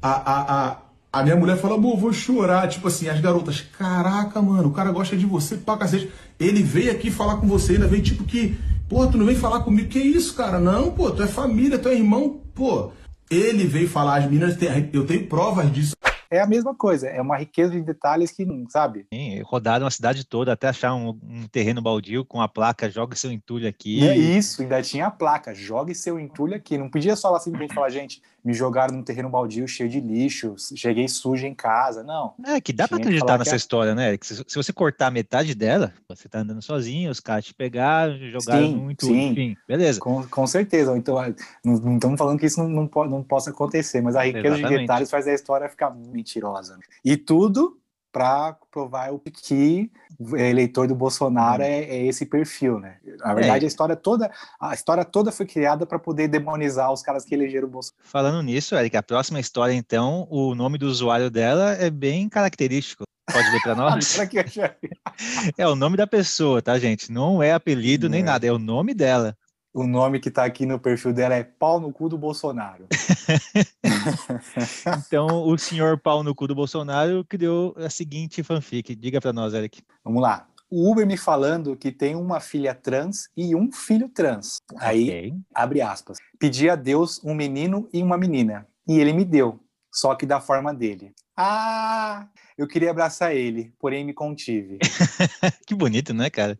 A, a, a, a minha mulher fala, amor, vou chorar. Tipo assim, as garotas, caraca, mano, o cara gosta de você pra cacete. Ele veio aqui falar com você, ainda veio tipo que, pô, tu não vem falar comigo. Que isso, cara? Não, pô, tu é família, tu é irmão, pô. Ele veio falar, as meninas, têm- eu tenho provas disso. É a mesma coisa, é uma riqueza de detalhes que, sabe? Sim, rodaram a cidade toda até achar um, um terreno baldio com a placa Joga seu entulho aqui. E é isso, ainda tinha a placa, jogue seu entulho aqui. Não podia só lá simplesmente falar, gente, me jogaram num terreno baldio cheio de lixo, cheguei sujo em casa. Não. É, que dá que acreditar nessa é- história, né? Eric? Se, se você cortar metade dela, você tá andando sozinho, os caras te pegaram, jogaram Sim, muito, sim. enfim, beleza. Com, com certeza. Então, ah, não, não estamos falando que isso não, não, po- não possa acontecer, mas a riqueza de Exatamente. detalhes faz a história ficar mentirosa. E tudo para provar o que eleitor do Bolsonaro é, é esse perfil, né? Na verdade, a história toda, a história toda foi criada para poder demonizar os caras que elegeram o Bolsonaro. Falando nisso, Eric, a próxima história, então, o nome do usuário dela é bem característico. Pode ler pra [laughs] nós? É o nome da pessoa, tá, gente? Não é apelido nem é. nada, é o nome dela. O nome que tá aqui no perfil dela é pau no cu do Bolsonaro. [laughs] Então, o senhor pau no cu do Bolsonaro criou a seguinte fanfic. Diga pra nós, Eric. Vamos lá. O Uber me falando que tem uma filha trans e um filho trans. Aí, Ok. abre aspas. Pedi a Deus um menino e uma menina. E ele me deu, só que da forma dele. Ah, eu queria abraçar ele, porém me contive. [laughs] que bonito, né, cara?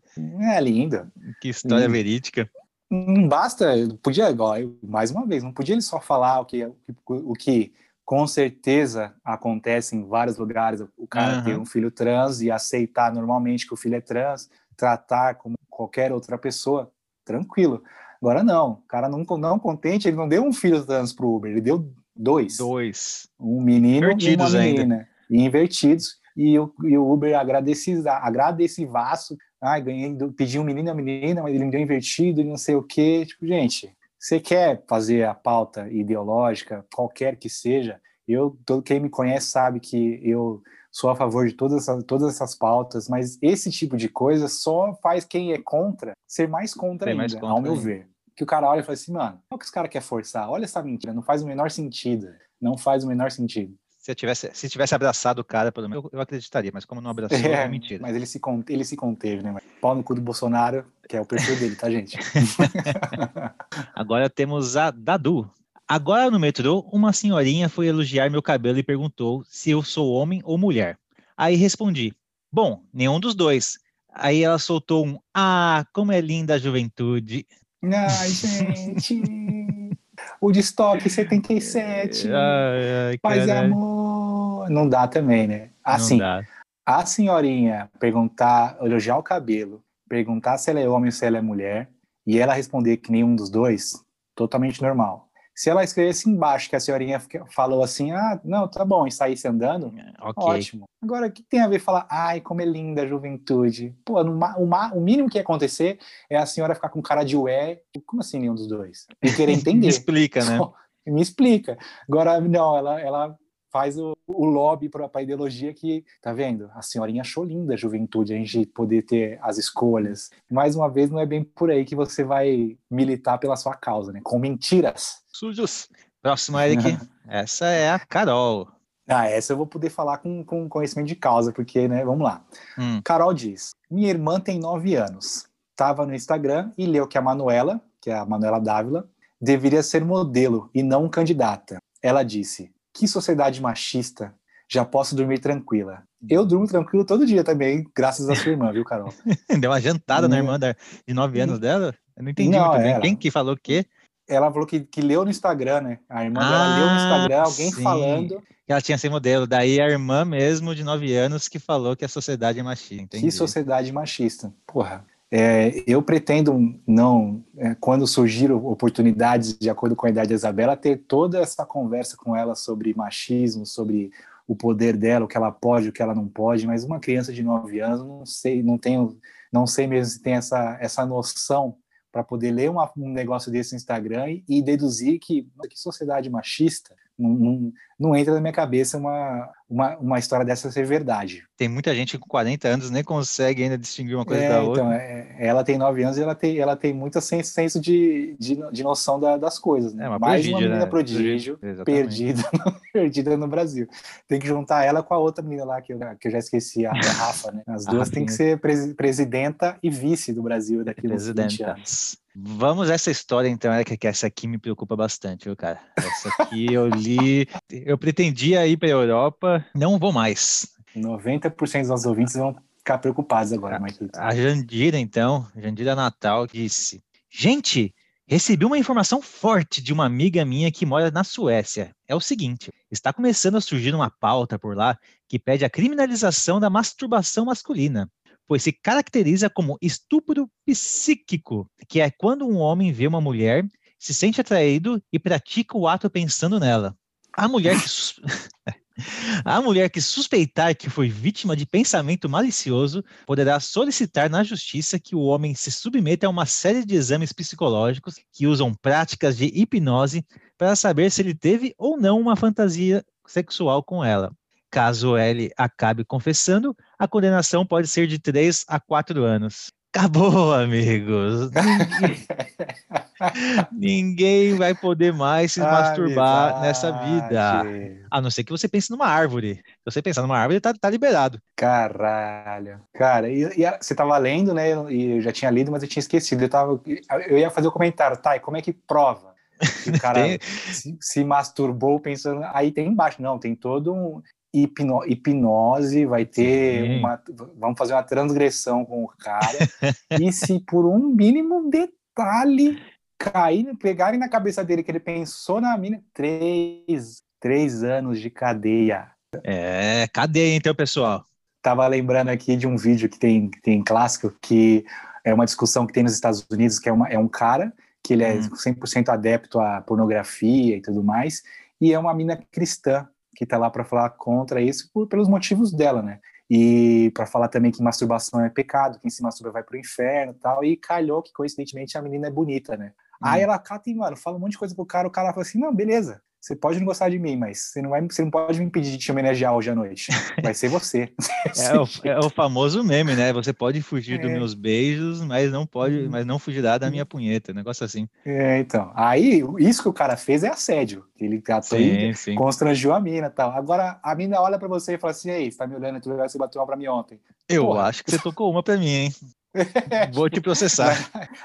É lindo. Que história Hum. verídica. Não basta, podia, eu- mais uma vez, não podia ele só falar o que, o que, com certeza acontece em vários lugares, o cara Aham. ter um filho trans e aceitar normalmente que o filho é trans, tratar como qualquer outra pessoa, tranquilo. Agora não, o cara não, não contente, ele não deu um filho trans pro Uber, ele deu dois. Dois. Um menino Invertidos e uma ainda. menina. E invertidos. E o, e o Uber agradecivaço. Ai, ganhei, pedi um menino e uma menina, mas ele me deu invertido e não sei o quê. Tipo, gente, você quer fazer a pauta ideológica, qualquer que seja, eu, todo quem me conhece sabe que eu sou a favor de todas essas, todas essas pautas, mas esse tipo de coisa só faz quem é contra ser mais contra Ser ainda, mais contra ao meu ainda. ver. Que o cara olha e fala assim, mano, qual que os caras querem forçar? Olha essa mentira, não faz o menor sentido. Não faz o menor sentido. Se eu tivesse, se tivesse abraçado o cara, pelo menos, eu, eu acreditaria, mas como não abraçou, é, mentira. Mas ele se, ele se conteve, né? Pau no cu do Bolsonaro, que é o perfil dele, tá, gente? [laughs] Agora temos a Dadu. Agora no metrô, uma senhorinha foi elogiar meu cabelo e perguntou se eu sou homem ou mulher. Aí respondi: Bom, nenhum dos dois. Aí ela soltou um: Ah, como é linda a juventude. Ai, gente. O de estoque 77. [laughs] Ai, ai, Paz e amor. Não dá também, né? Assim, a senhorinha perguntar, elogiar o cabelo, perguntar se ela é homem ou se ela é mulher, e ela responder que nenhum dos dois, totalmente normal. Se ela escrevesse embaixo que a senhorinha falou assim, ah, não, tá bom, e saísse andando, Ok. ótimo. Agora, o que tem a ver falar, ai, como é linda a juventude? Pô, no o, o mínimo que ia acontecer é a senhora ficar com cara de ué, como assim nenhum dos dois? E querer [laughs] Me entender. explica, né? Só- Me explica. Agora, não, ela, ela faz o, o lobby para a ideologia que, tá vendo? A senhorinha achou linda a juventude, a gente poder ter as escolhas. Mais uma vez, não é bem por aí que você vai militar pela sua causa, né? Com mentiras. Sujos. Próximo, Eric. Essa é a Carol. Ah, essa eu vou poder falar com, com conhecimento de causa, porque, né, vamos lá. Hum. Carol diz: Minha irmã tem nove anos. Estava no Instagram e leu que a Manuela, que é a Manuela Dávila, deveria ser modelo e não candidata. Ela disse: Que sociedade machista. Já posso dormir tranquila. Eu durmo tranquilo todo dia também, graças à sua irmã, viu, Carol? [laughs] Deu uma jantada na Hum. irmã da- de 9 anos dela? Eu não entendi Não, muito bem. era. Quem que falou o quê? Ela falou que, que leu no Instagram, né? A irmã dela leu no Ah, Instagram, alguém sim. falando Que ela tinha ser modelo. Daí a irmã mesmo, de 9 anos, que falou que a sociedade é machista. Entendi. Que sociedade machista. Porra. É, eu pretendo não, é, quando surgir oportunidades, de acordo com a idade da Isabela, ter toda essa conversa com ela sobre machismo, sobre o poder dela, o que ela pode, o que ela não pode. Mas uma criança de 9 anos, não sei, não tenho, não sei mesmo se tem essa, essa noção para poder ler uma- um negócio desse no Instagram e, e deduzir que, que sociedade machista não, não, não entra na minha cabeça uma, uma, uma história dessa ser verdade. Tem muita gente com 40 anos nem consegue ainda distinguir uma coisa É, da outra. então, é, ela tem nove anos e ela tem, ela tem muito senso, senso de, de, de noção da- das coisas. Né? É uma Mais prodígio, uma menina né? prodígio, Exatamente. perdida, no- [laughs] perdida no Brasil. Tem que juntar ela com a outra menina lá, que eu, que eu já esqueci, a, a Rafa. Né? As [laughs] duas têm que ser presi- presidenta e vice do Brasil daqui a uns 20 anos. Vamos essa história, então, Erika, que essa aqui me preocupa bastante, viu, cara? Essa aqui eu li. Eu pretendia ir para a Europa, não vou mais. 90% dos nossos ouvintes vão ficar preocupados agora, Marquinhos. A Jandira, então, Jandira Natal, disse: Gente, recebi uma informação forte de uma amiga minha que mora na Suécia. É o seguinte: está começando a surgir uma pauta por lá que pede a criminalização da masturbação masculina, pois se caracteriza como estupro psíquico, que é quando um homem vê uma mulher, se sente atraído e pratica o ato pensando nela. A mulher que sus- [laughs] A mulher que suspeitar que foi vítima de pensamento malicioso poderá solicitar na justiça que o homem se submeta a uma série de exames psicológicos que usam práticas de hipnose para saber se ele teve ou não uma fantasia sexual com ela. Caso ele acabe confessando, a condenação pode ser de 3 a 4 anos. Acabou, amigos. Ninguém, [laughs] ninguém vai poder mais se masturbar nessa vida. A não ser que você pense numa árvore. Se você pensar numa árvore, tá, tá liberado. Caralho. Cara, e, e você tava lendo, né? E eu já tinha lido, mas eu tinha esquecido. Eu, tava, eu ia fazer o comentário, tá? E como é que prova? Que o cara [laughs] Tem- se, se masturbou pensando. Aí tem embaixo, não, tem todo um hipno- hipnose, vai ter Sim. uma. Vamos fazer uma transgressão com o cara. e se por um mínimo detalhe cair, pegarem na cabeça dele que ele pensou na mina, três, três anos de cadeia. É, cadê então, pessoal? Tava lembrando aqui de um vídeo que tem, que tem clássico, que é uma discussão que tem nos Estados Unidos, que é, uma, é um cara que ele é Hum. 100% adepto à pornografia e tudo mais, e é uma mina cristã que tá lá para falar contra isso por, pelos motivos dela, né? E para falar também que masturbação é pecado, quem se masturba vai pro inferno e tal, e calhou que coincidentemente a menina é bonita, né? Aí ela cata e, mano, fala um monte de coisa pro cara, o cara fala assim, não, beleza, você pode não gostar de mim, mas você não, vai, você não pode me impedir de te homenagear hoje à noite. [laughs] Vai ser você. É o, é o famoso meme, né? Você pode fugir dos É. meus beijos, mas não pode, Uhum. mas não fugirá da minha punheta. Um negócio assim. É, então. Aí, isso que o cara fez é assédio. Ele sim. constrangiu a mina e tal. Agora, a mina olha pra você e fala assim, ei, você tá me olhando, tu você bateu uma pra mim ontem. Eu Porra. acho que você tocou uma pra mim, hein? [laughs] Vou te processar.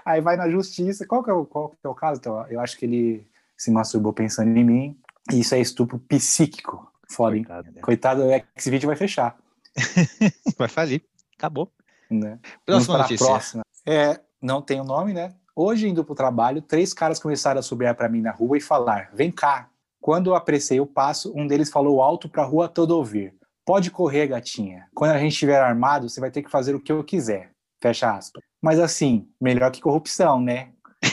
Aí vai na justiça. Qual que é o, qual que é o caso? Então, eu acho que ele se masturbou pensando em mim. E isso é estupro psíquico. Foda, hein? Coitado, né? Coitado, é que esse vídeo vai fechar. [laughs] Vai falir. Acabou. Né? Próxima notícia. próxima. É, não tem o nome, né? Hoje, indo pro trabalho, três caras começaram a subir para mim na rua e falar: vem cá. Quando eu apressei o passo, um deles falou alto para a rua todo ouvir: pode correr, gatinha. Quando a gente estiver armado, você vai ter que fazer o que eu quiser. Fecha aspas. Mas assim, melhor que corrupção, né?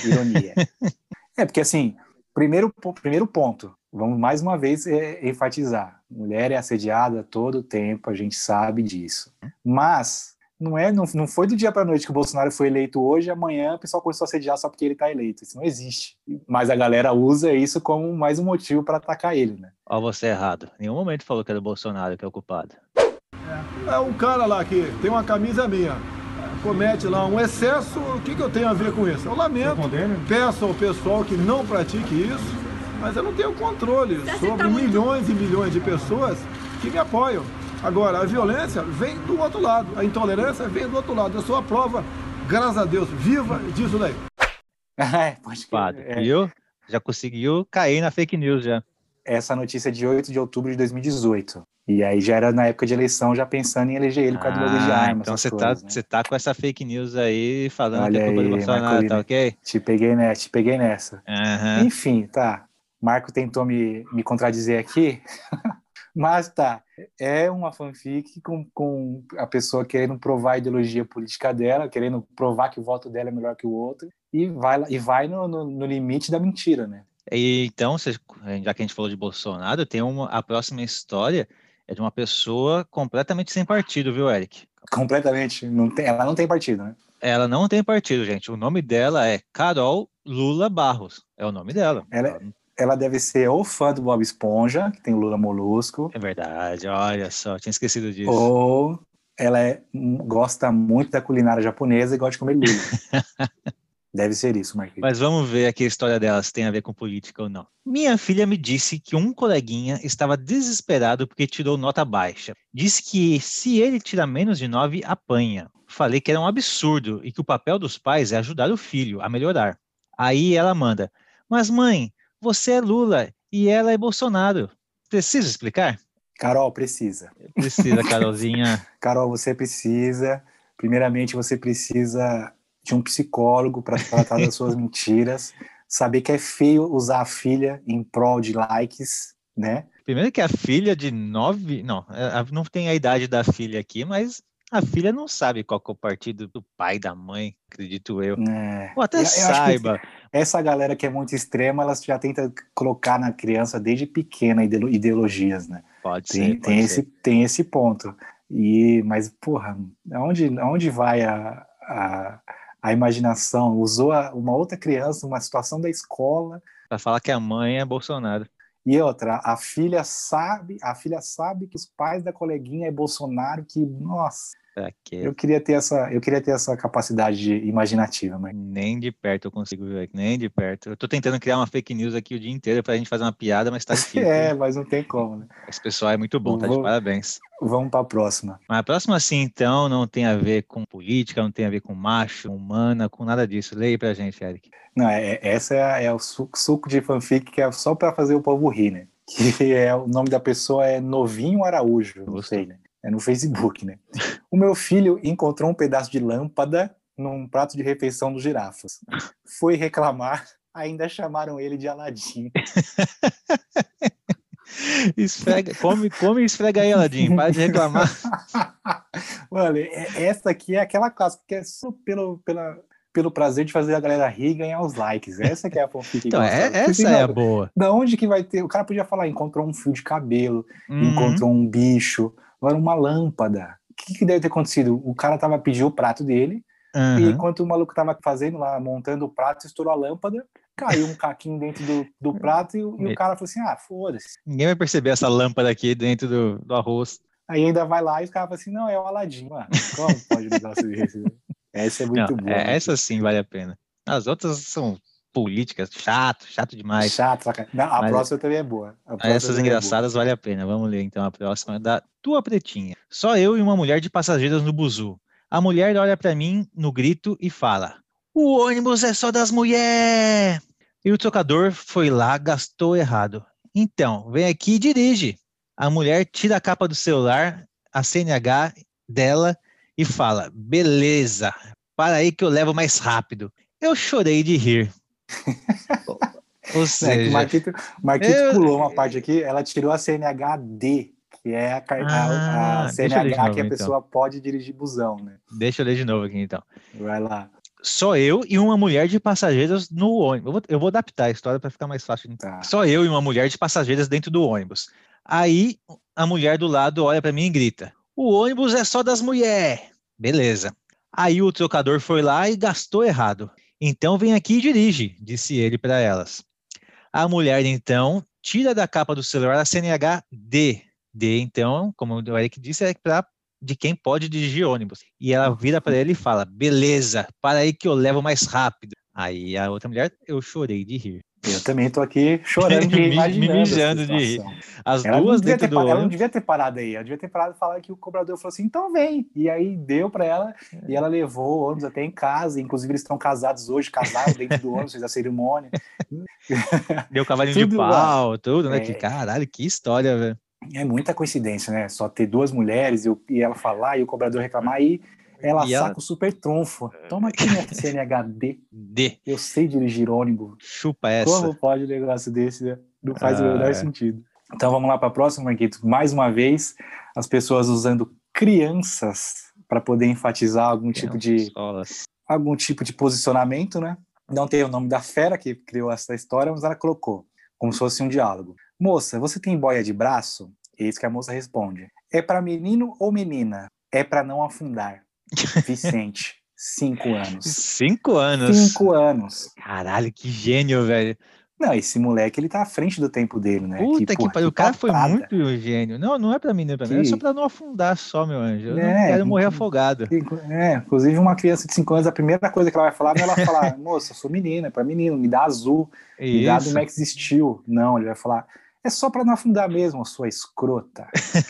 Ironia. [laughs] é, porque assim, primeiro, primeiro ponto, vamos mais uma vez é, enfatizar: mulher é assediada todo o tempo, a gente sabe disso. Mas não é, não, não foi do dia para noite que o Bolsonaro foi eleito hoje, amanhã o pessoal começou a assediar só porque ele está eleito. Isso não existe. Mas a galera usa isso como mais um motivo para atacar ele, né? Ó, você errado. Em nenhum momento falou que era o Bolsonaro que é o culpado. É um cara lá que tem uma camisa minha, comete lá um excesso, o que, que eu tenho a ver com isso? Eu lamento, peço ao pessoal que não pratique isso, mas eu não tenho controle sobre milhões e milhões de pessoas que me apoiam. Agora, a violência vem do outro lado, a intolerância vem do outro lado. Eu sou a prova, graças a Deus, viva disso daí. é, pode Padre, é. viu? Já conseguiu cair na fake news já. Essa notícia de 8 de outubro de 2018. E aí já era na época de eleição, já pensando em eleger ele causa do logo de arma. Então você tá, né? tá com essa fake news aí falando Olha que é culpa aí, do Bolsonaro, tá ok? Te peguei nessa, te peguei nessa. Uhum. Enfim, tá. Marco tentou me, me contradizer aqui. [laughs] Mas tá, é uma fanfic com, com a pessoa querendo provar a ideologia política dela, querendo provar que o voto dela é melhor que o outro, e vai, e vai no, no, no limite da mentira, né? E, então, já que a gente falou de Bolsonaro, tem uma, a próxima história é de uma pessoa completamente sem partido, viu, Eric? Completamente. Não tem, ela não tem partido, né? Ela não tem partido, gente. O nome dela é Carol Lula Barros. É o nome dela. Ela, ela deve ser ou fã do Bob Esponja, que tem o Lula Molusco. É verdade, olha só, tinha esquecido disso. Ou ela é, gosta muito da culinária japonesa e gosta de comer [laughs] lula. Deve ser isso, Marquinhos. Mas vamos ver aqui a história dela, se tem a ver com política ou não. Minha filha me disse que um coleguinha estava desesperado porque tirou nota baixa. Disse que se ele tirar menos de 9, apanha. Falei que era um absurdo e que o papel dos pais é ajudar o filho a melhorar. Aí ela manda: Mas mãe, você é Lula e ela é Bolsonaro. Precisa explicar? Carol, precisa. Precisa, [laughs] Carolzinha. Carol, você precisa. Primeiramente, você precisa de um psicólogo para tratar das suas [laughs] mentiras. Saber que é feio usar a filha em prol de likes, né? Primeiro que a filha de nove. Não, é, não tem a idade da filha aqui, mas a filha não sabe qual é o partido do pai, da mãe, acredito eu. É. Ou até eu, saiba. Eu essa galera que é muito extrema, elas já tenta colocar na criança desde pequena ideologias, né? Pode tem, ser. Pode tem, ser. Esse, tem esse ponto. E, mas, porra, aonde, aonde vai a, a, a imaginação? Usou a, uma outra criança, uma situação da escola. Para falar que a mãe é Bolsonaro. E outra, a filha sabe, a filha sabe que os pais da coleguinha é Bolsonaro, que, nossa, eu queria ter essa, eu queria ter essa capacidade imaginativa, mas nem de perto eu consigo ver, nem de perto. Eu tô tentando criar uma fake news aqui o dia inteiro pra gente fazer uma piada, mas tá [laughs] difícil. é, mas não tem como, né? Esse pessoal é muito bom, tá Vou... de parabéns. Vamos para a próxima. A próxima sim, então, não tem a ver com política, não tem a ver com macho, humana, com nada disso. Leia pra gente, Eric. Não, é, essa é, é o suco, suco de fanfic que é só para fazer o povo rir, né? [laughs] Que é o nome da pessoa é Novinho Araújo, não sei, né? É no Facebook, né? O meu filho encontrou um pedaço de lâmpada num prato de refeição dos girafas. Foi reclamar, ainda chamaram ele de Aladim. [laughs] esfrega, come, come e esfrega aí, Aladim, para de reclamar. [laughs] Mano, é, essa aqui é aquela clássica que é só pelo, pela, pelo prazer de fazer a galera rir e ganhar os likes. Essa que é a fanfic. Então, é, essa é a boa. Da onde que vai ter? O cara podia falar, encontrou um fio de cabelo, uhum. encontrou um bicho, Agora, uma lâmpada. O que, que deve ter acontecido? O cara tava pedindo o prato dele, uhum. e enquanto o maluco tava fazendo lá, montando o prato, estourou a lâmpada, caiu um caquinho dentro do, do [laughs] prato e, e o cara falou assim: ah, foda-se. Ninguém vai perceber essa lâmpada aqui dentro do, do arroz. Aí ainda vai lá e os caras falam assim: não, é o Aladim. Mano, como pode um negócio desse? [laughs] Essa é muito não, boa. É, essa sim vale a pena. As outras são políticas, chato, chato demais. Chato, Não, a Mas próxima também é boa. Essas engraçadas é vale a pena. Vamos ler então a próxima da tua pretinha. Só eu e uma mulher de passageiros no buzu. A mulher olha para mim no grito e fala: O ônibus é só das mulheres! E o trocador foi lá, gastou errado. Então, vem aqui e dirige. A mulher tira a capa do celular, a CNH dela e fala: Beleza, para aí que eu levo mais rápido. Eu chorei de rir. Ou [laughs] seja, é, Marquito, Marquito eu... pulou uma parte aqui, ela tirou a CNHD, que é a, ah, a CNH novo, que a então. pessoa pode dirigir busão, né? Deixa eu ler de novo aqui então. Vai lá. só eu e uma mulher de passageiros no ônibus. Eu vou, eu vou adaptar a história para ficar mais fácil. Tá. Só eu e uma mulher de passageiros dentro do ônibus. Aí a mulher do lado olha para mim e grita: O ônibus é só das mulheres. Beleza. Aí o trocador foi lá e gastou errado. Então vem aqui e dirige, disse ele para elas. A mulher então tira da capa do celular a CNH D. D, então, como o Eric disse, é para de quem pode dirigir ônibus. E ela vira para ele e fala: beleza, para aí que eu levo mais rápido. Aí a outra mulher, eu chorei de rir. Eu também tô aqui chorando [laughs] de imaginando me mijando de rir. As Ela duas dentro do ela não devia ter parado aí, ela devia ter parado e falar que o cobrador falou assim, então vem. E aí deu pra ela, e ela levou o ônibus até em casa, inclusive eles estão casados hoje, casaram dentro do ônibus, fez a cerimônia. [laughs] Deu cavalinho de pau, tudo, né? É. Que caralho, que história, velho. É muita coincidência, né? Só ter duas mulheres e, e ela falar e o cobrador reclamar, aí ela E saca ela- o super trunfo. Toma aqui minha CNHD, [laughs] D, eu sei dirigir ônibus. chupa essa. Como pode um negócio desse, né? Não faz o Ah, menor é. sentido. Então vamos lá para a próxima, Marquito. Mais uma vez, as pessoas usando crianças para poder enfatizar algum tipo de Pistolas. algum tipo de posicionamento, né? Não tem o nome da fera que criou essa história, mas ela colocou como se fosse um diálogo. Moça, você tem boia de braço? Eis que a moça responde. É para menino ou menina? É para não afundar. Vicente, cinco anos. Cinco anos. Cinco anos. Caralho, que gênio, velho. Não, esse moleque, ele tá à frente do tempo dele, né? Puta que, porra, pariu. O cara foi muito gênio. Não, não é pra mim, não é pra mim. É Que- só pra não afundar só, meu anjo. Eu não É, quero morrer não- afogado. É, inclusive uma criança de 5 anos, a primeira coisa que ela vai falar não é ela falar, moça, eu sou menina, é pra menino, me dá azul, me dá do Isso. Max Steel. Não, ele vai falar, é só pra não afundar mesmo, sua escrota.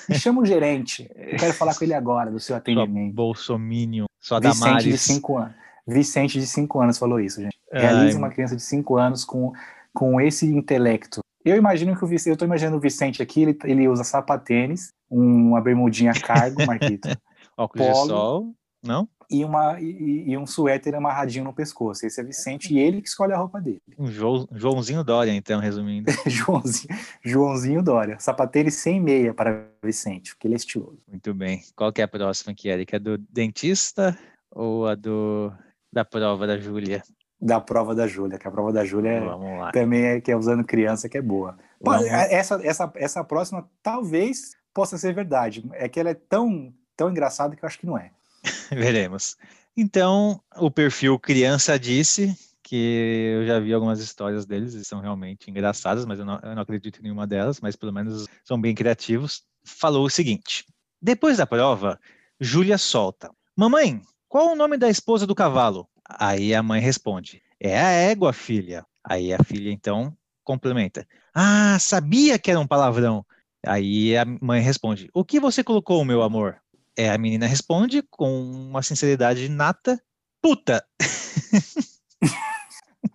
Me chama o gerente, eu quero falar com ele agora, do seu [laughs] atendimento. bolsominion. Sua Vicente de Damares. 5 anos. Vicente de 5 anos falou isso, gente. Ai, Realize uma criança de 5 anos com, com esse intelecto. Eu imagino que o Vicente, eu tô imaginando o Vicente aqui, ele, ele usa sapatênis, uma bermudinha cargo, Marquito, [laughs] Óculos de polo. sol. Não? e, uma, e, e um suéter amarradinho no pescoço. Esse é Vicente e ele que escolhe a roupa dele. Um João- Joãozinho Dória, então, resumindo. [laughs] Joãozinho, Joãozinho Dória. Sapatênis sem meia para Vicente, porque ele é estiloso. Muito bem. Qual que é a próxima aqui, Eric? A do dentista ou a do da prova da Júlia? Da prova da Júlia, que a prova da Júlia é, também é que é usando criança que é boa. Vamos. essa, essa, essa próxima talvez possa ser verdade. É que ela é tão, tão engraçada que eu acho que não é. [laughs] Veremos. Então, o perfil Criança Disse, que eu já vi algumas histórias deles e são realmente engraçadas, mas eu não, eu não acredito em nenhuma delas, mas pelo menos são bem criativos. Falou o seguinte: depois da prova, Júlia solta: Mamãe, qual o nome da esposa do cavalo? Aí a mãe responde: É a égua, filha. Aí a filha então complementa: Ah, sabia que era um palavrão. Aí a mãe responde: O que você colocou, meu amor? É, a menina responde com uma sinceridade nata: Puta! [laughs]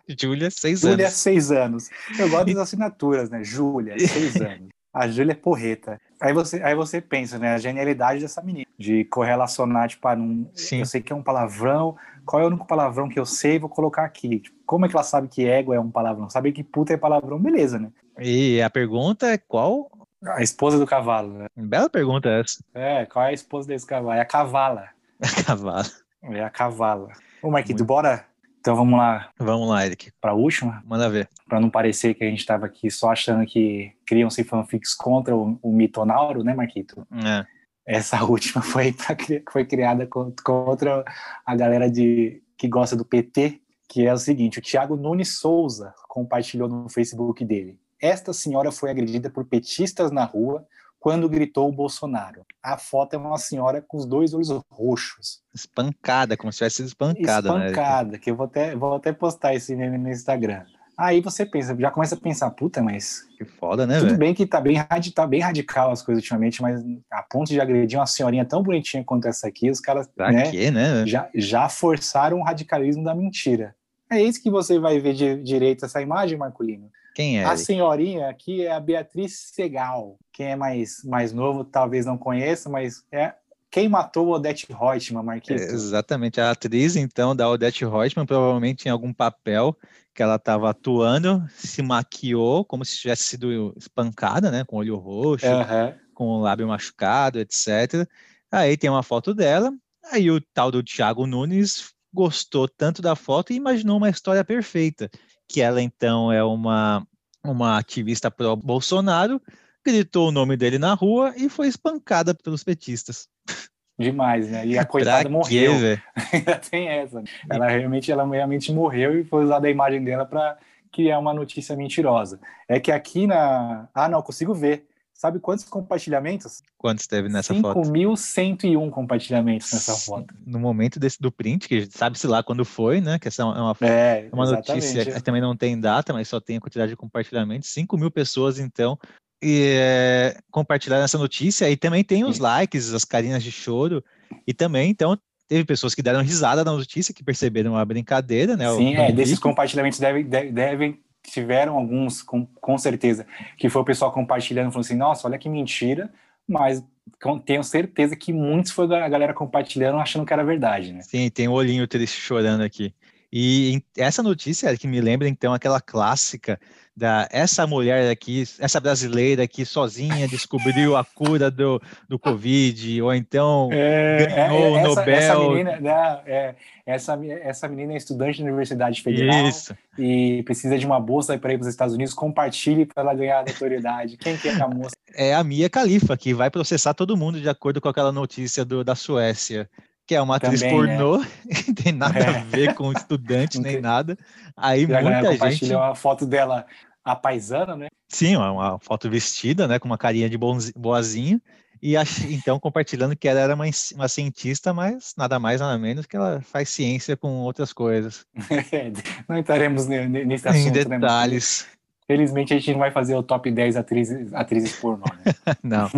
Júlia, seis Júlia, anos. seis anos. Eu gosto das assinaturas, né? Júlia, [laughs] seis anos. A Júlia é porreta. Aí você, aí você pensa, né? A genialidade dessa menina, de correlacionar, tipo, ah, num, Sim. eu sei que é um palavrão, qual é o único palavrão que eu sei, vou colocar aqui. Tipo, como é que ela sabe que ego é um palavrão? Sabe que puta é palavrão, beleza, né? E a pergunta é qual? A esposa do cavalo, né? Bela pergunta essa. É, qual é a esposa desse cavalo? É a cavala. [laughs] Cavalo. É a cavala. Ô, Marquito, Muito. bora? Então vamos lá Vamos lá, Eric. para a última, Manda ver. para não parecer que a gente estava aqui só achando que criam-se fanfics contra o, o mitonauro, né, Marquito? É. Essa [laughs] última foi, pra, foi criada con- contra a galera de, que gosta do PT, que é o seguinte: o Thiago Nunes Souza compartilhou no Facebook dele. Esta senhora foi agredida por petistas na rua quando gritou o Bolsonaro. A foto é uma senhora com os dois olhos roxos. Espancada, como se tivesse sido espancada, né? Espancada, que eu vou até, vou até postar esse meme no Instagram. Aí você pensa, já começa a pensar, puta, mas Que foda, né, tudo velho? bem que tá bem, tá bem radical as coisas ultimamente, mas a ponto de agredir uma senhorinha tão bonitinha quanto essa aqui, os caras Pra né, quê, né? já, já forçaram o radicalismo da mentira. É isso que você vai ver de direito essa imagem, Marculino. Quem é? A senhorinha aqui é a Beatriz Segal. Quem é mais, mais novo talvez não conheça, mas é quem matou Odete Reutemann, Marquito. Exatamente, a atriz, então, da Odette Reutemann, provavelmente em algum papel que ela estava atuando, se maquiou como se tivesse sido espancada, né? Com olho roxo, Aham. com o lábio machucado, etc. Aí tem uma foto dela, aí o tal do Thiago Nunes gostou tanto da foto e imaginou uma história perfeita, que ela então é uma uma ativista pró Bolsonaro, gritou o nome dele na rua e foi espancada pelos petistas. Demais, né? E a [laughs] coitada morreu. [laughs] Ainda tem essa. Ela realmente, ela realmente morreu e foi usada a imagem dela para criar uma notícia mentirosa. É que aqui na. Ah, não, consigo ver. Sabe quantos compartilhamentos? Quantos teve nessa 5. foto? 5.101 compartilhamentos nessa foto. No momento desse, do print, que sabe-se lá quando foi, né? Que essa é uma, é, uma notícia que também não tem data, mas só tem a quantidade de compartilhamentos. 5 mil pessoas, então, e, é, compartilharam essa notícia. E também tem os likes, as carinhas de choro. E também, então, teve pessoas que deram risada na notícia, que perceberam a brincadeira, né? Sim, é, desses compartilhamentos devem, devem tiveram alguns, com, com certeza, que foi o pessoal compartilhando, falando assim, nossa, olha que mentira, mas tenho certeza que muitos foi a galera compartilhando achando que era verdade, né? Sim, tem um olhinho triste chorando aqui. E essa notícia é que me lembra, então, aquela clássica da essa mulher aqui, essa brasileira aqui sozinha descobriu a cura do, do Covid, ou então é, ganhou é, essa, o Nobel. Essa menina, né, é, essa, essa menina é estudante da Universidade Federal Isso. e precisa de uma bolsa para ir para os Estados Unidos, compartilhe para ela ganhar a notoriedade. Quem que é a moça? É a Mia Khalifa, que vai processar todo mundo de acordo com aquela notícia do, da Suécia que é uma atriz Também, pornô, [laughs] né? tem nada é. a ver com estudante [laughs] nem nada. Aí e muita gente uma foto dela a paisana, né? Sim, uma foto vestida, né, com uma carinha de boazinha, e ach... [laughs] então compartilhando que ela era uma, uma, cientista, mas nada mais, nada menos que ela faz ciência com outras coisas. não entraremos nesse assunto, em né, detalhes. Né? Felizmente a gente não vai fazer o top 10 atrizes, atrizes pornô, né? não,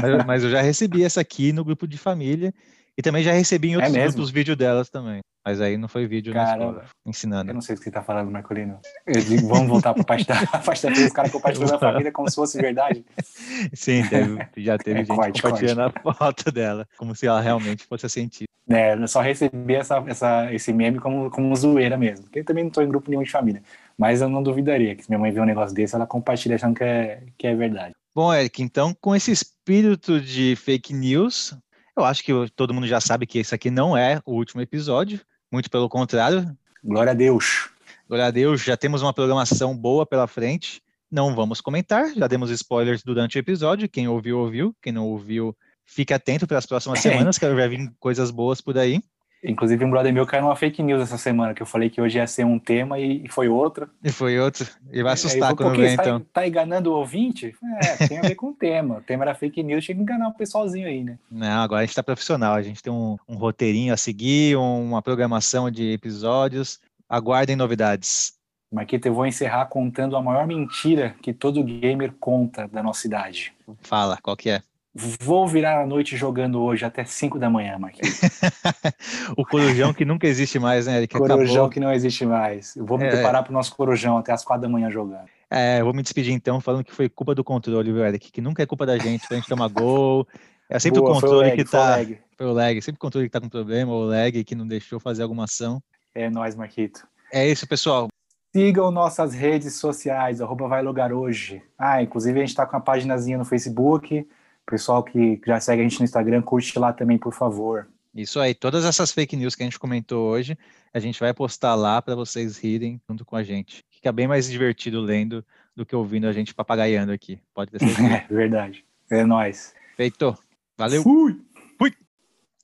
mas, mas, eu já recebi essa aqui no grupo de família, e também já recebi em é outros é grupos vídeo delas também. Mas aí não foi vídeo Cara, na escola, ensinando. Eu não sei o que você tá falando, Marcolino. Digo, vamos voltar para a parte da, parte da os caras compartilhando a família como se fosse verdade. [laughs] Sim, teve, já [laughs] teve é, gente corte, compartilhando corte. a foto dela, como se ela realmente fosse a cientista. É, eu só recebi essa, essa, esse meme como, como zoeira mesmo. Porque eu também não estou em grupo nenhum de família. Mas eu não duvidaria que se minha mãe vê um negócio desse, ela compartilha achando que é, que é verdade. Bom, Eric, então com esse espírito de fake news, eu acho que todo mundo já sabe que esse aqui não é o último episódio. Muito pelo contrário. Glória a Deus. Glória a Deus, já temos uma programação boa pela frente. Não vamos comentar, já demos spoilers durante o episódio. Quem ouviu, ouviu. Quem não ouviu, fique atento para as próximas [laughs] semanas, que vai vir coisas boas por aí. Inclusive, um brother meu caiu numa fake news essa semana, que eu falei que hoje ia ser um tema e, foi outro. E foi outro. E vai assustar quando vem, então. Tá, tá enganando o ouvinte? É, tem a ver com o tema. O tema era fake news, tinha que enganar o pessoalzinho aí, né? Não, agora a gente tá profissional. A gente tem um, um roteirinho a seguir, uma programação de episódios. Aguardem novidades. Marquita, eu vou encerrar contando a maior mentira que todo gamer conta da nossa idade. Fala, qual que é? Vou virar a noite jogando hoje até 5 da manhã, Marquinhos. [laughs] o corujão que nunca existe mais, né, Eric? Corujão Acabou. que não existe mais. Eu vou me é... preparar para o nosso corujão até as 4 da manhã jogando. É, eu vou me despedir então, falando que foi culpa do controle, viu, Eric? Que nunca é culpa da gente, pra gente tomar gol. É sempre Boa, o controle o lag, que tá. Foi o, lag. foi o lag. Sempre o controle que tá com problema, ou o lag que não deixou fazer alguma ação. É nóis, Marquito. É isso, pessoal. Sigam nossas redes sociais, arroba vai logar hoje. Ah, inclusive a gente tá com a paginazinha no Facebook Pessoal que já segue a gente no Instagram, curte lá também, por favor. Isso aí, todas essas fake news que a gente comentou hoje, a gente vai postar lá para vocês rirem junto com a gente. Fica bem mais divertido lendo do que ouvindo a gente papagaiando aqui. Pode ter certeza. [laughs] é verdade. É nóis. Feito. Valeu. Fui. Fui.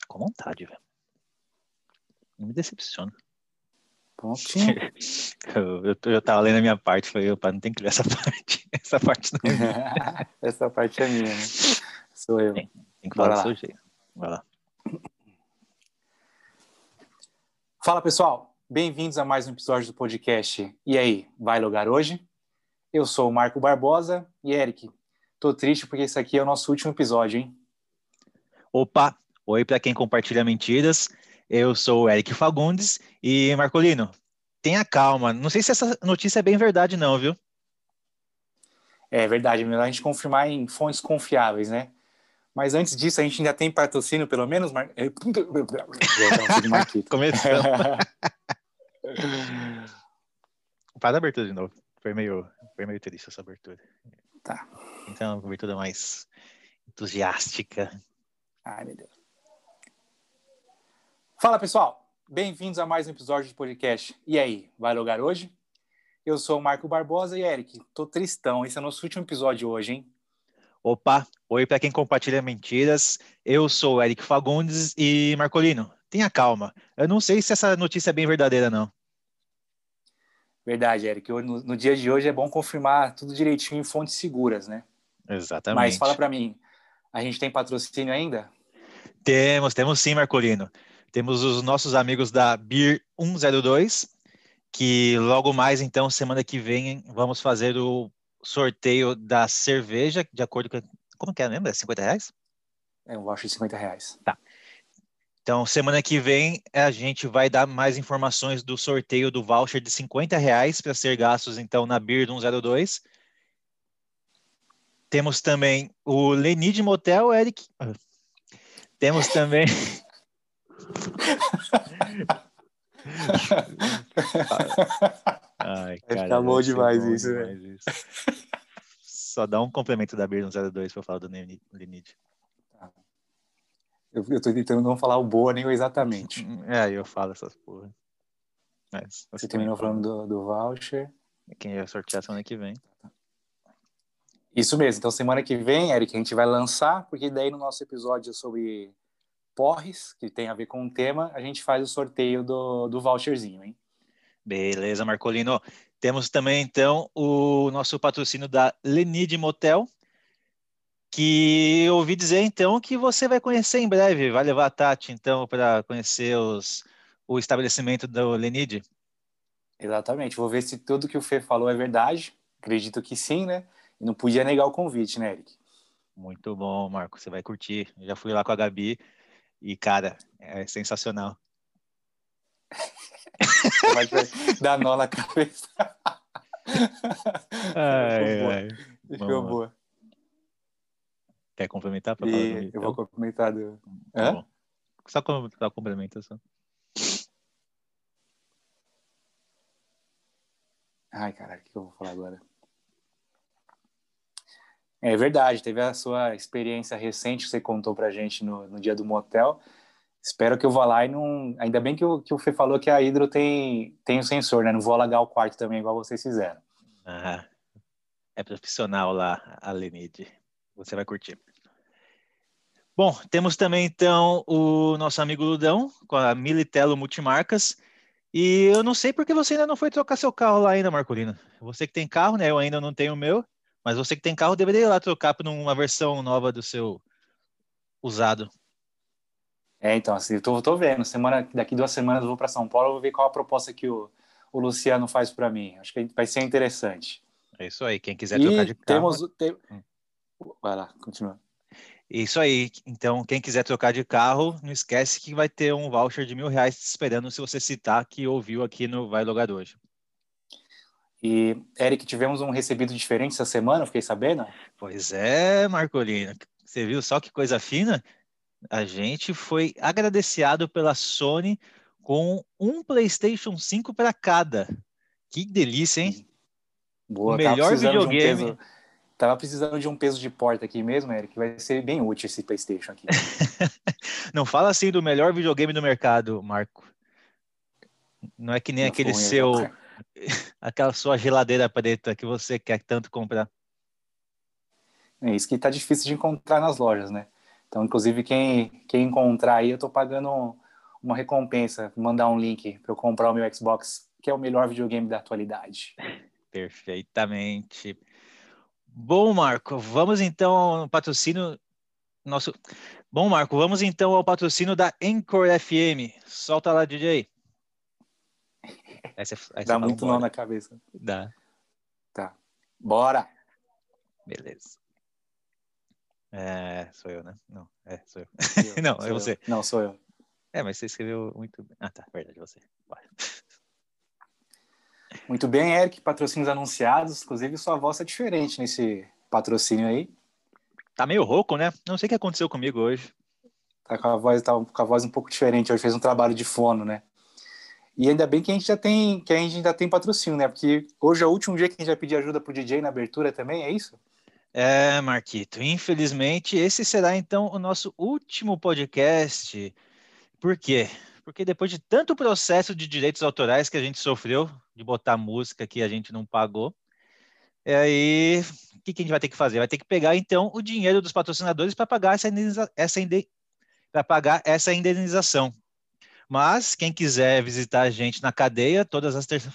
Com vontade, velho. Não me decepciona. [laughs] Eu, eu, eu tava lendo a minha parte, falei, opa, não tem que ler essa [laughs] parte. Essa parte não é [laughs] Essa parte é minha, né? Sou eu. Tem, tem que falar do seu jeito. Vai lá. Fala pessoal, bem-vindos a mais um episódio do podcast. E aí, vai logar hoje? Eu sou o Marco Barbosa e Eric. Tô triste porque esse aqui é o nosso último episódio, hein? Opa, oi para quem compartilha mentiras. Eu sou o Eric Fagundes e Marcolino, tenha calma. Não sei se essa notícia é bem verdade não, viu? É verdade, melhor a gente confirmar em fontes confiáveis, né? Mas antes disso, a gente ainda tem patrocínio, pelo menos? Mar... [laughs] Começou. [laughs] Faz a abertura de novo. Foi meio, foi meio triste essa abertura. Tá. Então, uma abertura mais entusiástica. Ai, meu Deus. Fala, pessoal. Bem-vindos a mais um episódio de podcast. E aí, vai logar hoje? Eu sou o Marco Barbosa e Eric, tô tristão. Esse é o nosso último episódio hoje, hein? Opa, oi para quem compartilha mentiras. Eu sou o Eric Fagundes e Marcolino, tenha calma. Eu não sei se essa notícia é bem verdadeira, não. Verdade, Eric. No, no dia de hoje é bom confirmar tudo direitinho em fontes seguras, né? Exatamente. Mas fala para mim, a gente tem patrocínio ainda? Temos, temos sim, Marcolino. Temos os nossos amigos da Beer 102, que logo mais, então, semana que vem, vamos fazer o sorteio da cerveja, de acordo com. Como que é, lembra? 50 reais? É um voucher de 50 reais. Tá. Então, semana que vem, a gente vai dar mais informações do sorteio do voucher de 50 reais para ser gastos, então, na Beer 102. Temos também o Lenid Motel, Eric. Temos também. [laughs] Ai, cara, ficar bom demais bom isso, demais né? Isso. Só dá um complemento da Beer 02 para eu falar do Lenid. Eu, eu tô tentando não falar o boa nem o exatamente. [laughs] É, eu falo essas porra. Mas, você terminou falando do, do voucher. Quem vai sortear semana que vem. Isso mesmo. Então, semana que vem, Eric, a gente vai lançar, porque daí no nosso episódio sobre porres, que tem a ver com o tema, a gente faz o sorteio do, do voucherzinho, hein? Beleza, Marcolino. Temos também, então, o nosso patrocínio da Lenid Motel, que eu ouvi dizer, então, que você vai conhecer em breve. Vai levar a Tati, então, para conhecer os, o estabelecimento do Lenid? Exatamente. Vou ver se tudo que o Fê falou é verdade. Acredito que sim, né? E não podia negar o convite, né, Eric? Muito bom, Marco. Você vai curtir. Eu já fui lá com a Gabi e, cara, é sensacional. Vai dar nó na cabeça. Ai, [laughs] ai. Ficou boa. Quer complementar? Pra e eu vou complementar. Do... Tá só, só complementa só. Ai, caralho, o que eu vou falar agora? É verdade, teve a sua experiência recente que você contou pra gente no, no dia do motel. Espero que eu vá lá e não. Ainda bem que o, que o Fê falou que a Hidro tem, tem o sensor, né? Não vou alagar o quarto também, igual vocês fizeram. Ah, é profissional lá, a Lenide. Você vai curtir. Bom, temos também então o nosso amigo Ludão com a Militello Multimarcas. E eu não sei porque você ainda não foi trocar seu carro lá ainda, Marcolino. Você que tem carro, né? Eu ainda não tenho o meu, mas você que tem carro deveria ir lá trocar por uma versão nova do seu usado. É, então, assim, eu tô, tô vendo. Semana, daqui duas semanas eu vou para São Paulo, eu vou ver qual a proposta que o, o Luciano faz para mim. Acho que vai ser interessante. É isso aí. Quem quiser e trocar de carro. Temos, tem... hum. Vai lá, continua. Isso aí. Então, quem quiser trocar de carro, não esquece que vai ter um voucher de mil reais te esperando se você citar que ouviu aqui no Vai Logar hoje. E, Eric, tivemos um recebido diferente essa semana, fiquei sabendo? Pois é, Marcolino. Você viu só que coisa fina? a gente foi agradecido pela Sony com um PlayStation 5 para cada. Que delícia, hein? Boa, o melhor videogame. Um peso, tava precisando de um peso de porta aqui mesmo, Eric. Vai ser bem útil esse PlayStation aqui. [laughs] Não fala assim do melhor videogame do mercado, Marco. Não é que nem Não aquele seu. [laughs] aquela sua geladeira preta que você quer tanto comprar. É isso que tá difícil de encontrar nas lojas, né? Então, inclusive, quem, quem encontrar aí, eu tô pagando uma recompensa, mandar um link para eu comprar o meu Xbox, que é o melhor videogame da atualidade. Perfeitamente. Bom, Marco, vamos então ao patrocínio nosso. Bom, Marco, vamos então ao patrocínio da Encore FM. Solta lá, DJ. Essa Dá muito nó na cabeça. Dá. Tá. Bora! Beleza. É, sou eu, né? Não, é, sou eu. eu [laughs] não, é você. Eu. Não, sou eu. É, mas você escreveu muito bem. Ah, tá, verdade, você. Vai. [laughs] Muito bem, Eric, patrocínios anunciados. Inclusive, sua voz é diferente nesse patrocínio aí. Tá meio rouco, né? Não sei o que aconteceu comigo hoje. Tá com a voz, tá com a voz um pouco diferente. Hoje fez um trabalho de fono, né? E ainda bem que a gente já tem, que a gente ainda tem patrocínio, né? Porque hoje é o último dia que a gente vai pedir ajuda pro DJ na abertura também, é isso? É, Marquito, infelizmente esse será então o nosso último podcast. Por quê? Porque depois de tanto processo de direitos autorais que a gente sofreu, de botar música que a gente não pagou, e aí o que, que a gente vai ter que fazer? Vai ter que pegar então o dinheiro dos patrocinadores para pagar essa, indeniza, essa para pagar essa indenização. Mas quem quiser visitar a gente na cadeia todas as terça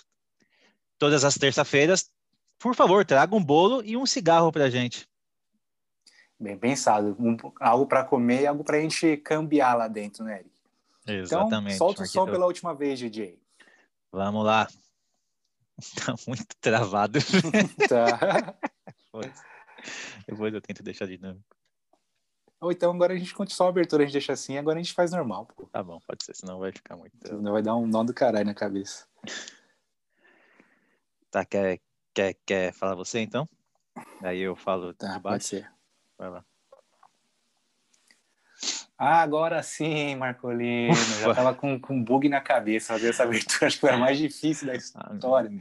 todas as terça-feiras, por favor, traga um bolo e um cigarro para a gente. Bem pensado, um, algo para comer e algo para a gente cambiar lá dentro, né, Eric? Exatamente. Então, solta o som pela última vez, DJ. Vamos lá. [laughs] Tá muito travado. [laughs] tá. Depois eu tento deixar dinâmico. Ou então agora a gente continua só a abertura, a gente deixa assim, agora a gente faz normal. Pô. Tá bom, pode ser, senão vai ficar muito. Senão vai dar um nó do caralho na cabeça. [laughs] Tá, quer, quer, quer falar você então? Aí eu falo tá. Pode ser. Vai lá. Ah, agora sim, Marcolino. Já [laughs] tava com, com bug na cabeça fazer essa abertura. Acho que foi a mais difícil da história.